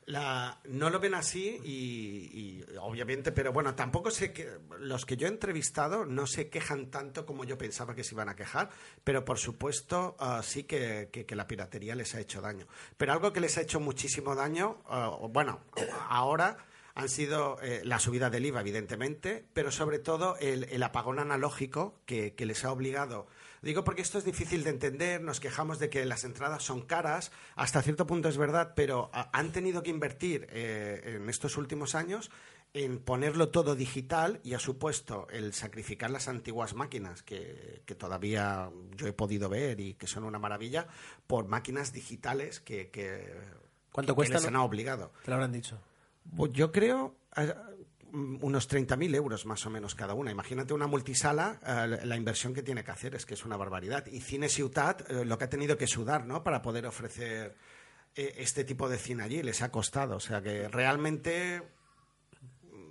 La, no lo ven así y, obviamente, pero bueno, tampoco sé que los que yo he entrevistado no se quejan tanto como yo pensaba que se iban a quejar, pero por supuesto ah, sí que, la piratería les ha hecho daño. Pero algo que les ha hecho muchísimo daño, ah, bueno, ahora han sido eh, la subida del IVA, evidentemente, pero sobre todo el, apagón analógico que, que les ha obligado Digo porque esto es difícil de entender, nos quejamos de que las entradas son caras, hasta cierto punto es verdad, pero han tenido que invertir eh, en estos últimos años en ponerlo todo digital y ha supuesto el sacrificar las antiguas máquinas que, todavía yo he podido ver y que son una maravilla por máquinas digitales que, que ¿Cuánto cuesta? les han obligado. Te lo habrán dicho. Pues yo creo, unos 30.000 euros más o menos cada una. Imagínate una multisala, eh, la inversión que tiene que hacer es que es una barbaridad. Y Cine Ciutat, eh, lo que ha tenido que sudar, ¿no? Para poder ofrecer eh, este tipo de cine allí, les ha costado. O sea que realmente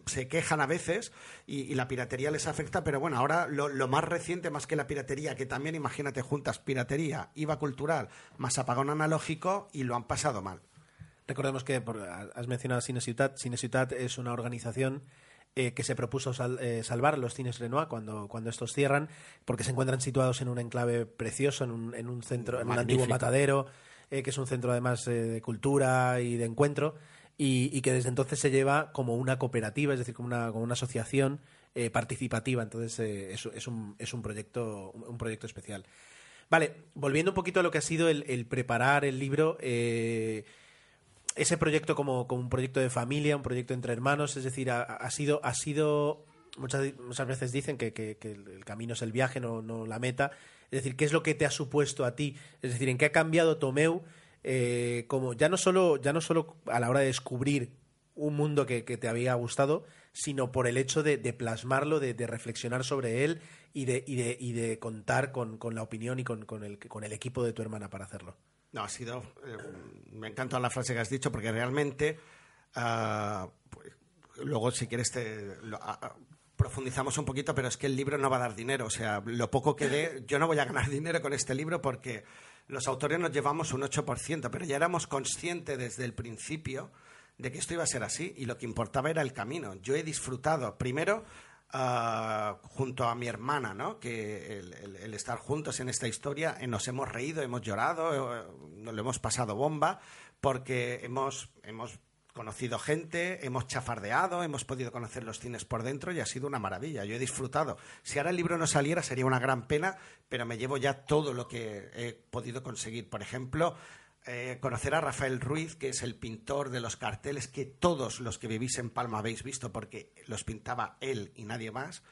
se quejan a veces y, la piratería les afecta, pero bueno, ahora lo, más reciente, más que la piratería, que también imagínate juntas piratería, IVA cultural, más apagón analógico y lo han pasado mal. Recordemos que has mencionado Cine Ciutat. Cine Ciutat es una organización eh, que se propuso eh, salvar los cines Renoir cuando, cuando estos cierran, porque se encuentran situados en un enclave precioso, en un, en un centro, en un antiguo matadero, eh, que es un centro además de cultura y de encuentro, y, que desde entonces se lleva como una cooperativa, es decir, como una, como una asociación participativa. Entonces es, es, un, es un, proyecto, un proyecto especial. Vale, volviendo un poquito a lo que ha sido el, el preparar el libro ese proyecto como, como, un proyecto de familia, un proyecto entre hermanos, es decir, ha, sido, ha sido muchas, muchas veces dicen que, que, el camino es el viaje, no, no, la meta. Es decir, ¿qué es lo que te ha supuesto a ti? Es decir, ¿en qué ha cambiado Tomeu? Eh, como ya no solo ya no solo a la hora de descubrir un mundo que, te había gustado, sino por el hecho de, plasmarlo, de, reflexionar sobre él y de, y de, y de contar con, con la opinión y con, con, el, con el equipo de tu hermana para hacerlo. No, ha sido. Eh, me encanta la frase que has dicho porque realmente pues, luego, si quieres, te, lo- profundizamos un poquito, pero es que el libro no va a dar dinero. O sea, lo poco que dé, yo no voy a ganar dinero con este libro porque los autores nos llevamos un 8%, pero ya éramos conscientes desde el principio de que esto iba a ser así y lo que importaba era el camino. Yo he disfrutado, primero, ah, junto a mi hermana, ¿no? que el, el- estar juntos en esta historia, eh, nos hemos reído, hemos llorado, eh, nos lo hemos pasado bomba, porque hemos, hemos conocido gente, hemos chafardeado, hemos podido conocer los cines por dentro y ha sido una maravilla. Yo he disfrutado. Si ahora el libro no saliera sería una gran pena, pero me llevo ya todo lo que he podido conseguir. Por ejemplo, eh, conocer a Rafael Ruiz, que es el pintor de los carteles que todos los que vivís en Palma habéis visto porque los pintaba él y nadie más.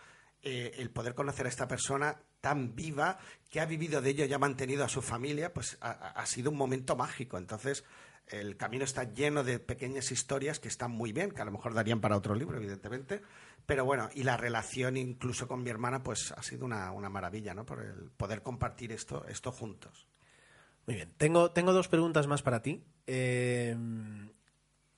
Eh, el poder conocer a esta persona tan viva que ha vivido de ello y ha mantenido a su familia, pues ha, ha- sido un momento mágico. Entonces, el camino está lleno de pequeñas historias que están muy bien, que a lo mejor darían para otro libro, evidentemente. Pero bueno, y la relación incluso con mi hermana, pues ha sido una, una maravilla, ¿no? Por el poder compartir esto, esto juntos. Muy bien. Tengo, tengo dos preguntas más para ti. Eh,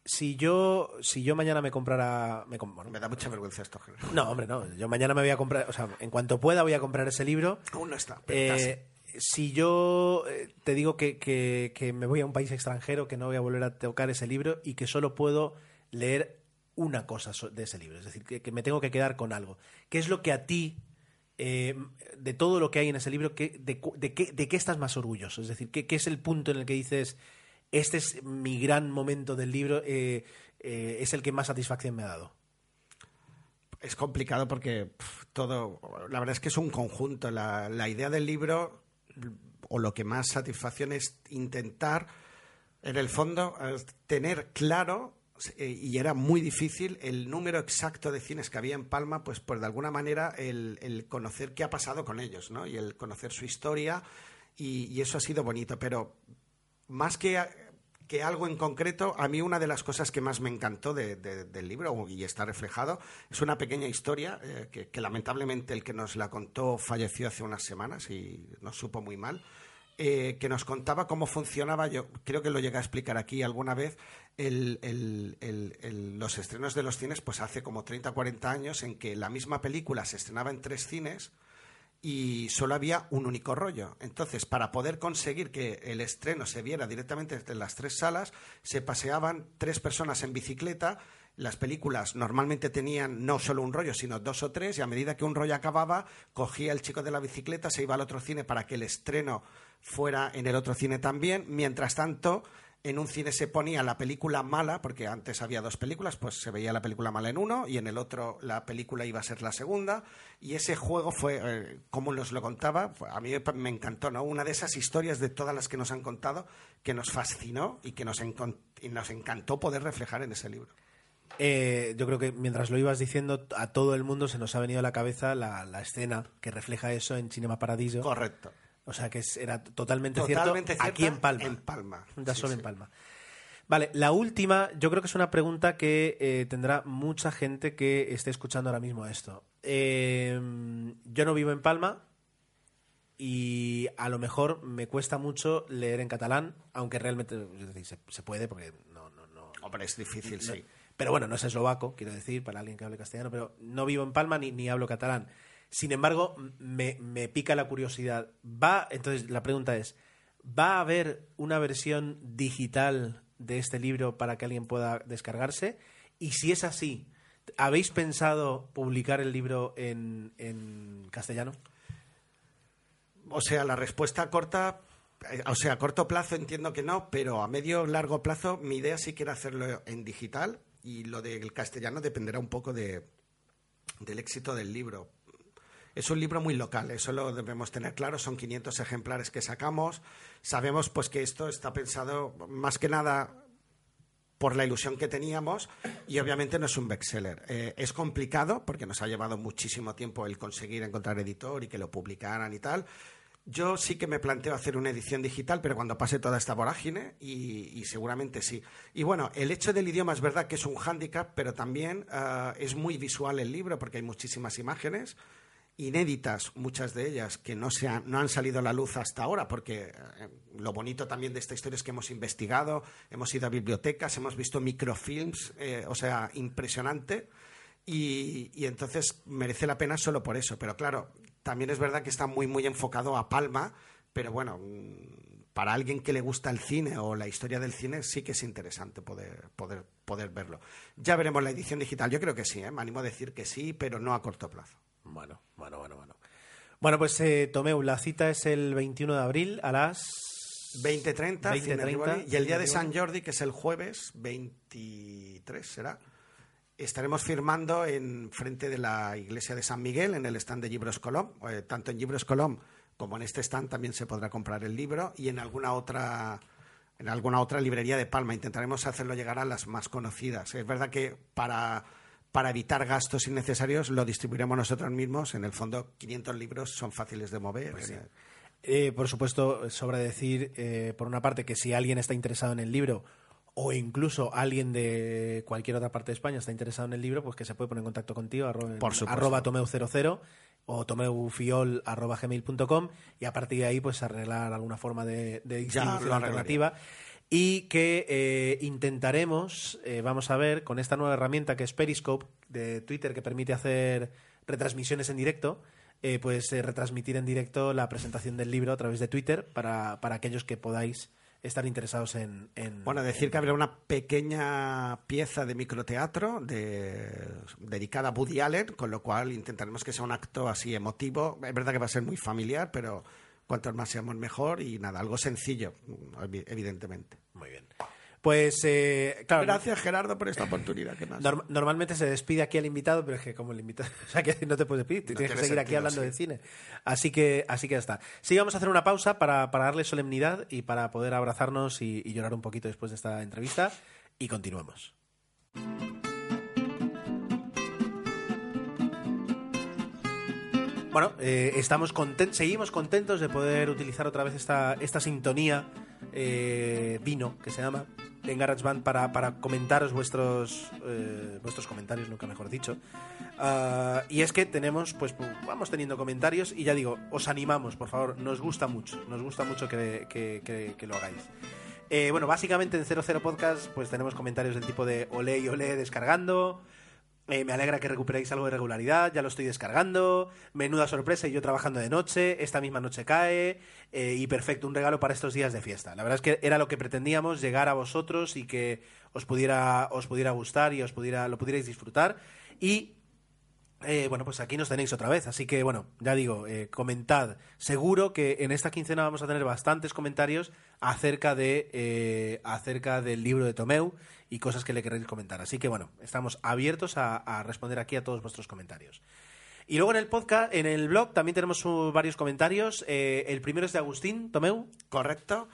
si yo si yo mañana me comprara me com- bueno, Me da mucha vergüenza esto, no hombre no yo mañana me voy a comprar o sea en cuanto pueda voy a comprar ese libro Aún no está, pero Eh, si yo eh, te digo que, que- que me voy a un país extranjero que no voy a volver a tocar ese libro y que solo puedo leer una cosa de ese libro es decir que, que me tengo que quedar con algo qué es lo que a ti eh, de todo lo que hay en ese libro de, de qué, de qué estás más orgulloso es decir qué, qué es el punto en el que dices este es mi gran momento del libro eh, eh, es el que más satisfacción me ha dado es complicado porque todo, la verdad es que es un conjunto. La, la idea del libro, o lo que más satisfacción es intentar, en el fondo, tener claro, y era muy difícil, el número exacto de cines que había en Palma, pues, pues de alguna manera el, conocer qué ha pasado con ellos, ¿no? Y el conocer su historia, y, eso ha sido bonito. Pero más que, que algo en concreto, a mí una de las cosas que más me encantó de- de- del libro, y está reflejado, es una pequeña historia eh, que, que lamentablemente el que nos la contó falleció hace unas semanas y nos supo muy mal. Eh, que nos contaba cómo funcionaba, yo creo que lo llegué a explicar aquí alguna vez, el- los estrenos de los cines, pues hace como 30 o 40 años, en que la misma película se estrenaba en tres cines, y solo había un único rollo. Entonces, para poder conseguir que el estreno se viera directamente desde las tres salas, se paseaban tres personas en bicicleta. Las películas normalmente tenían no solo un rollo, sino dos o tres, y a medida que un rollo acababa, cogía el chico de la bicicleta, se iba al otro cine para que el estreno fuera en el otro cine también. Mientras tanto, en un cine se ponía la película mala, porque antes había dos películas, pues se veía la película mala en uno y en el otro la película iba a ser la segunda. Y ese juego fue, eh, como nos lo contaba, a mí me encantó, ¿no? Una de esas historias de todas las que nos han contado que nos fascinó y que nos, y nos encantó poder reflejar en ese libro. Eh, yo creo que mientras lo ibas diciendo, a todo el mundo se nos ha venido a la cabeza la, la escena que refleja eso en Cinema Paradiso. Correcto. O sea que era totalmente, Totalmente cierto cierta aquí en Palma. en Palma. Da Sí, solo sí. en Palma. Vale, la última, yo creo que es una pregunta que eh, tendrá mucha gente que esté escuchando ahora mismo esto. Eh, yo no vivo en Palma y a lo mejor me cuesta mucho leer en catalán, aunque realmente es decir, se, se puede porque no, no, no, Hombre, es difícil, no- sí. Pero bueno, no es eslovaco, quiero decir, para alguien que hable castellano, pero no vivo en Palma ni, ni hablo catalán. Sin embargo, me, me pica la curiosidad. Va, entonces la pregunta es, ¿va a haber una versión digital de este libro para que alguien pueda descargarse? Y si es así, ¿habéis pensado publicar el libro en, en castellano? O sea, la respuesta corta, eh, o sea, a corto plazo entiendo que no, pero a medio largo plazo mi idea sí que era hacerlo en digital y lo del castellano dependerá un poco de, del éxito del libro. Es un libro muy local, eso lo debemos tener claro, son 500 ejemplares que sacamos. Sabemos pues que esto está pensado más que nada por la ilusión que teníamos y obviamente no es un bestseller. Eh, es complicado porque nos ha llevado muchísimo tiempo el conseguir encontrar editor y que lo publicaran y tal. Yo sí que me planteo hacer una edición digital, pero cuando pase toda esta vorágine y, seguramente sí. Y bueno, el hecho del idioma es verdad que es un hándicap, pero también ah, es muy visual el libro porque hay muchísimas imágenes inéditas, muchas de ellas, que no, se han, no han salido a la luz hasta ahora, porque eh, lo bonito también de esta historia es que hemos investigado, hemos ido a bibliotecas, hemos visto microfilms, eh, o sea, impresionante, y, entonces merece la pena solo por eso. Pero claro, también es verdad que está muy, muy enfocado a Palma, pero bueno, mm, para alguien que le gusta el cine o la historia del cine sí que es interesante poder, poder, poder verlo. Ya veremos la edición digital, yo creo que sí, ¿eh? me animo a decir que sí, pero no a corto plazo. Bueno, bueno, bueno, bueno. Bueno, pues eh, Tomeu, la cita es el 21 de abril a las 20.30 20:30, y el día de San. Jordi, que es el jueves 23, será, estaremos firmando en frente de la iglesia de San Miguel, en el stand de Libros Colom. Eh, tanto en Libros Colom como en este stand también se podrá comprar el libro y en alguna otra en alguna otra librería de Palma. Intentaremos hacerlo llegar a las más conocidas. Es verdad que para, para evitar gastos innecesarios lo distribuiremos nosotros mismos. En el fondo, 500 libros son fáciles de mover. Pues Eh, Eh, por supuesto, sobra decir, eh, por una parte, que si alguien está interesado en el libro o incluso alguien de cualquier otra parte de España está interesado en el libro, pues que se puede poner en contacto contigo, arroba, Por arroba tomeu00 o tomeufiol arroba gmail.com y a partir de ahí pues arreglar alguna forma de, de distribución arreglaría. Y que eh, intentaremos, eh, vamos a ver, con esta nueva herramienta que es Periscope de Twitter que permite hacer retransmisiones en directo, eh, pues eh, retransmitir en directo la presentación del libro a través de Twitter para, para aquellos que podáis estar interesados en... en- Bueno, decir en- que habrá una pequeña pieza de microteatro de, dedicada a Woody Allen, con lo cual intentaremos que sea un acto así emotivo. Es verdad que va a ser muy familiar, pero cuantos más seamos mejor y nada, algo sencillo, evi- evidentemente. Muy bien. Pues, eh, claro, Gracias, Gerardo, por esta oportunidad. ¿Qué más? Norm- normalmente se despide aquí al invitado, pero es que como el invitado, o sea que no te puedes despedir, No tienes que seguir aquí hablando sí. de cine. Así que, así que ya está. Sí, vamos a hacer una pausa para, para darle solemnidad y para poder abrazarnos y, y llorar un poquito después de esta entrevista y continuamos. Bueno, eh, estamos conten- seguimos contentos de poder utilizar otra vez esta, esta sintonía eh, vino, que se llama, en GarageBand para, para comentaros vuestros, eh, vuestros comentarios, nunca mejor dicho. Ah, y es que tenemos, pues pu- vamos teniendo comentarios y ya digo, os animamos, por favor, nos gusta mucho, nos gusta mucho que- que lo hagáis. Eh, bueno, básicamente en 00 Podcast pues tenemos comentarios del tipo de olé y olé descargando, eh, me alegra que recuperéis algo de regularidad, ya lo estoy descargando. Menuda sorpresa y yo trabajando de noche, esta misma noche cae. eh, y perfecto, un regalo para estos días de fiesta. La verdad es que era lo que pretendíamos, llegar a vosotros y que os pudiera, os pudiera gustar y os pudiera, lo pudierais disfrutar. Y eh, bueno, pues aquí nos tenéis otra vez. Así que, bueno, ya digo, eh, comentad. Seguro que en esta quincena vamos a tener bastantes comentarios acerca, de, eh, acerca del libro de Tomeu y cosas que le queréis comentar. Así que, bueno, estamos abiertos a, responder aquí a todos vuestros comentarios. Y luego en el podcast, en el blog, también tenemos varios comentarios. El primero es de Agustín Tomeu. Correcto.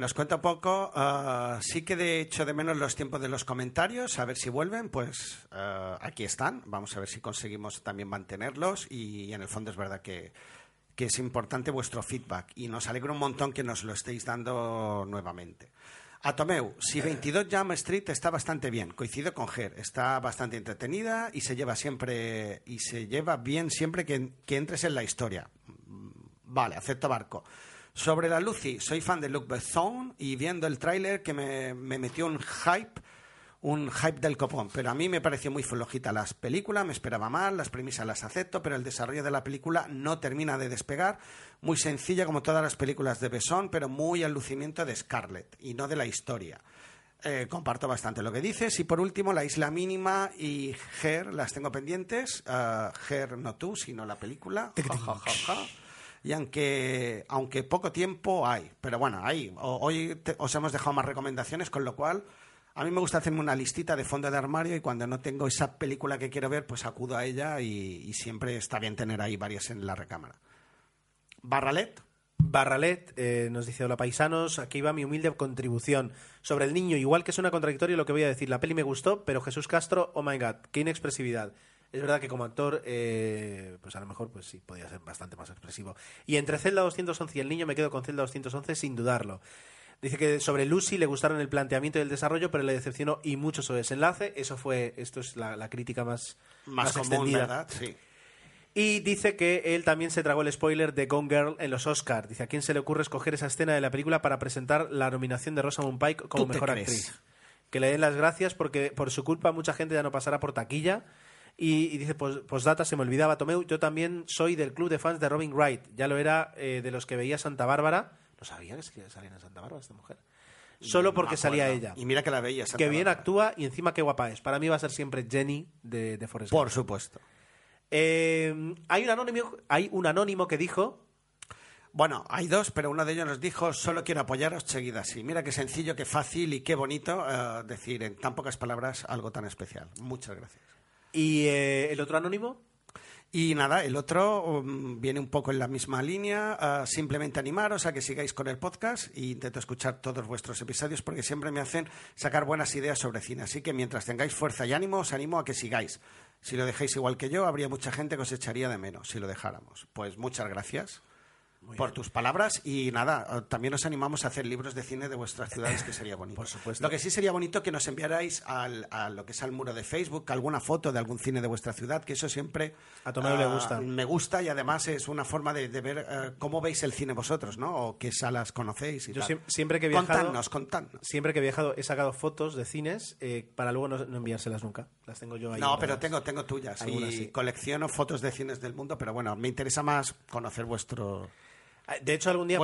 Nos cuenta un poco. ah, sí que de hecho de menos los tiempos de los comentarios, a ver si vuelven. Pues ah, aquí están. Vamos a ver si conseguimos también mantenerlos. Y, en el fondo es verdad que, que es importante vuestro feedback. Y nos alegra un montón que nos lo estéis dando nuevamente. A Tomeu, si 22 Jam Street está bastante bien, coincido con Ger, está bastante entretenida y se lleva siempre y se lleva bien siempre que, que entres en la historia. Vale, acepto barco. Sobre la Lucy, soy fan de Luke Besson y viendo el tráiler que me, me metió un hype, un hype del copón. Pero a mí me pareció muy flojita las películas, me esperaba mal, las premisas las acepto, pero el desarrollo de la película no termina de despegar. Muy sencilla como todas las películas de Besson, pero muy al lucimiento de Scarlett y no de la historia. Eh, comparto bastante lo que dices. Y por último, La Isla Mínima y Her las tengo pendientes. Ah, Her no tú, sino la película. Ja, ja, ja. Y aunque, aunque poco tiempo hay, pero bueno. O- Hoy os hemos dejado más recomendaciones, con lo cual a mí me gusta hacerme una listita de fondo de armario y cuando no tengo esa película que quiero ver, pues acudo a ella y, y siempre está bien tener ahí varias en la recámara. Barralet, Barralet eh, nos dice, hola paisanos, aquí va mi humilde contribución sobre el niño. Igual que suena contradictorio lo que voy a decir, la peli me gustó, pero Jesús Castro, oh my god, qué inexpresividad. Es verdad que como actor, eh, pues a lo mejor pues sí, podía ser bastante más expresivo. Y entre Zelda 211 y el niño me quedo con Zelda 211 sin dudarlo. Dice que sobre Lucy le gustaron el planteamiento y el desarrollo, pero le decepcionó y mucho su desenlace. Eso fue, esto es la, la crítica más, más, común, extendida. ¿verdad? Sí. Y dice que él también se tragó el spoiler de Gone Girl en los Oscars. Dice, ¿a quién se le ocurre escoger esa escena de la película para presentar la nominación de Rosamund Pike como ¿Tú te mejor crees? actriz? Que le den las gracias porque por su culpa mucha gente ya no pasará por taquilla. Y, y dice, pues postdata, se me olvidaba, Tomeu, yo también soy del club de fans de Robin Wright. Ya lo era eh, de los que veía Santa Bárbara. No sabía que salía en Santa Bárbara esta mujer. Solo porque salía ella. Y mira que la veía. Santa Que bien Bárbara. actúa y encima qué guapa es. Para mí va a ser siempre Jenny de, de Forrest Por Gump. supuesto. Eh, hay, un anónimo, hay un anónimo que dijo Bueno, hay dos, pero uno de ellos nos dijo, solo quiero apoyaros, seguid así. Mira qué sencillo, qué fácil y qué bonito eh, decir en tan pocas palabras algo tan especial. Muchas gracias. ¿Y eh, el otro anónimo? Y nada, el otro um, viene un poco en la misma línea. simplemente animaros a que sigáis con el podcast e intento escuchar todos vuestros episodios porque siempre me hacen sacar buenas ideas sobre cine. Así que mientras tengáis fuerza y ánimo, os animo a que sigáis. Si lo dejáis igual que yo, habría mucha gente que os echaría de menos si lo dejáramos. Pues muchas gracias por tus palabras y nada, eh, también os animamos a hacer libros de cine de vuestras ciudades que sería bonito. Por supuesto. Lo que sí sería bonito que nos enviarais al, a lo que es al muro de Facebook alguna foto de algún cine de vuestra ciudad, que eso siempre A Tomeo le ah, gusta. Me gusta y además es una forma de, de ver eh, cómo veis el cine vosotros, ¿no? O qué salas conocéis y Yo tal. siempre que he viajado- Contadnos, contadnos. Siempre que he viajado he sacado fotos de cines eh, para luego no, no enviárselas nunca. Las tengo yo ahí. No, pero tengo, tengo tuyas Algunas y sí. colecciono fotos de cines del mundo, pero bueno, me interesa más conocer vuestro... Ah, De hecho, algún día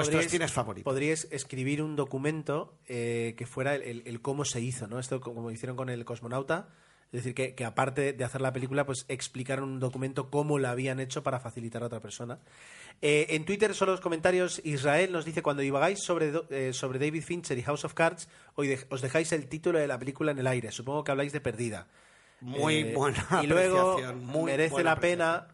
podríais, escribir un documento eh, que fuera el, el- el cómo se hizo, ¿no? Esto como hicieron con el cosmonauta. Es decir, que, que aparte de hacer la película, pues explicaron un documento cómo la habían hecho para facilitar a otra persona. Eh, en Twitter, solo los comentarios, Israel nos dice, cuando divagáis sobre, eh, sobre David Fincher y House of Cards, hoy de- os dejáis el título de la película en el aire. Supongo que habláis de Perdida. Muy Eh, buena Y luego muy merece la pena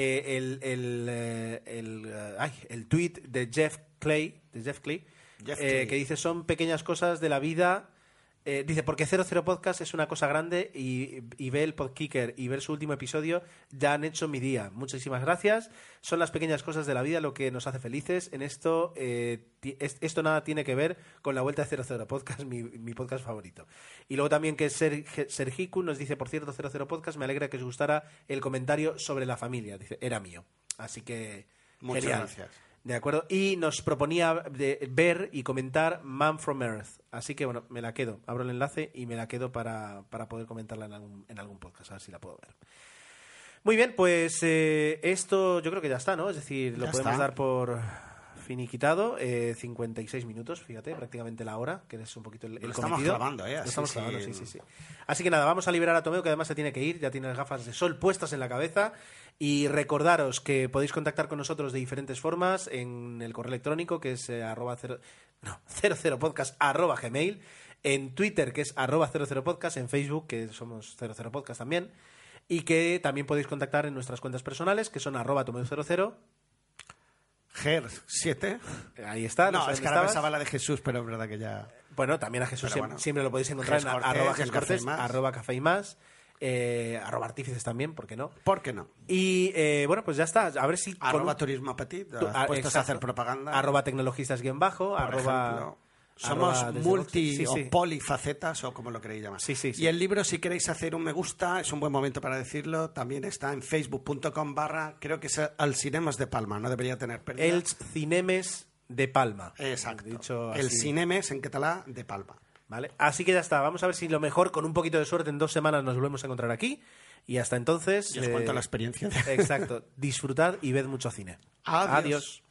eh, el, el, eh, el, eh, ay, el tweet de Jeff Clay, de Jeff Clay, Jeff Clay. que dice son pequeñas cosas de la vida. Eh, dice, porque 00 Podcast es una cosa grande y, y ve el Podkicker y ver su último episodio ya han hecho mi día. Muchísimas gracias. Son las pequeñas cosas de la vida lo que nos hace felices. En esto, eh, esto nada tiene que ver con la vuelta de 00 Podcast, mi, mi podcast favorito. Y luego también que Ser, Sergiku nos dice, por cierto, 00 Podcast, me alegra que os gustara el comentario sobre la familia. Dice, era mío. Así que... Muchas genial. gracias. De acuerdo. Y nos proponía de ver y comentar Man from Earth. Así que bueno, me la quedo. Abro el enlace y me la quedo para, para poder comentarla en algún, en algún podcast, a ver si la puedo ver. Muy bien, pues eh, esto yo creo que ya está, ¿no? Es decir, lo Ya podemos está. dar por finiquitado. Eh, 56 minutos, fíjate, prácticamente la hora, que es un poquito el, el Lo estamos clavando, ¿eh? Lo estamos sin- clavando, sí, sí, sí. Así que nada, vamos a liberar a Tomeo, que además se tiene que ir, ya tiene las gafas de sol puestas en la cabeza. Y recordaros que podéis contactar con nosotros de diferentes formas en el correo electrónico, que es eh, arroba cero, no, 00podcast arroba gmail, en Twitter, que es arroba 00podcast, en Facebook, que somos 00 podcast también, y que también podéis contactar en nuestras cuentas personales, que son arroba tomeo00, GER7. ahí está. No, sé es que ahora pensaba la de Jesús, pero es verdad que ya... Bueno, también a Jesús siempre, bueno. siempre lo podéis encontrar en Cortés, arroba Cortés, Más. arroba café y más, eh, arroba artífices también, ¿por qué no? ¿Por qué no? Y eh, bueno, pues ya está. A ver si. Arroba un- turismo petit, tu- ah, a hacer propaganda. Arroba tecnologistas guion bajo. por Arroba. ejemplo. Somos multi sí. o polifacetas o como lo queréis llamar. Sí. Y el libro, si queréis hacer un me gusta, es un buen momento para decirlo. También está en facebook.com barra, creo que es al Cinemas de Palma, no debería tener pérdida. El Cinemes de Palma. Exacto. Dicho el. Cinemes en catalá de Palma. ¿Vale? Así que ya está. Vamos a ver si lo mejor, con un poquito de suerte, en dos semanas nos volvemos a encontrar aquí. Y hasta entonces. Y os eh, cuento la experiencia. Exacto. Disfrutad y ved mucho cine. Adiós. Adiós.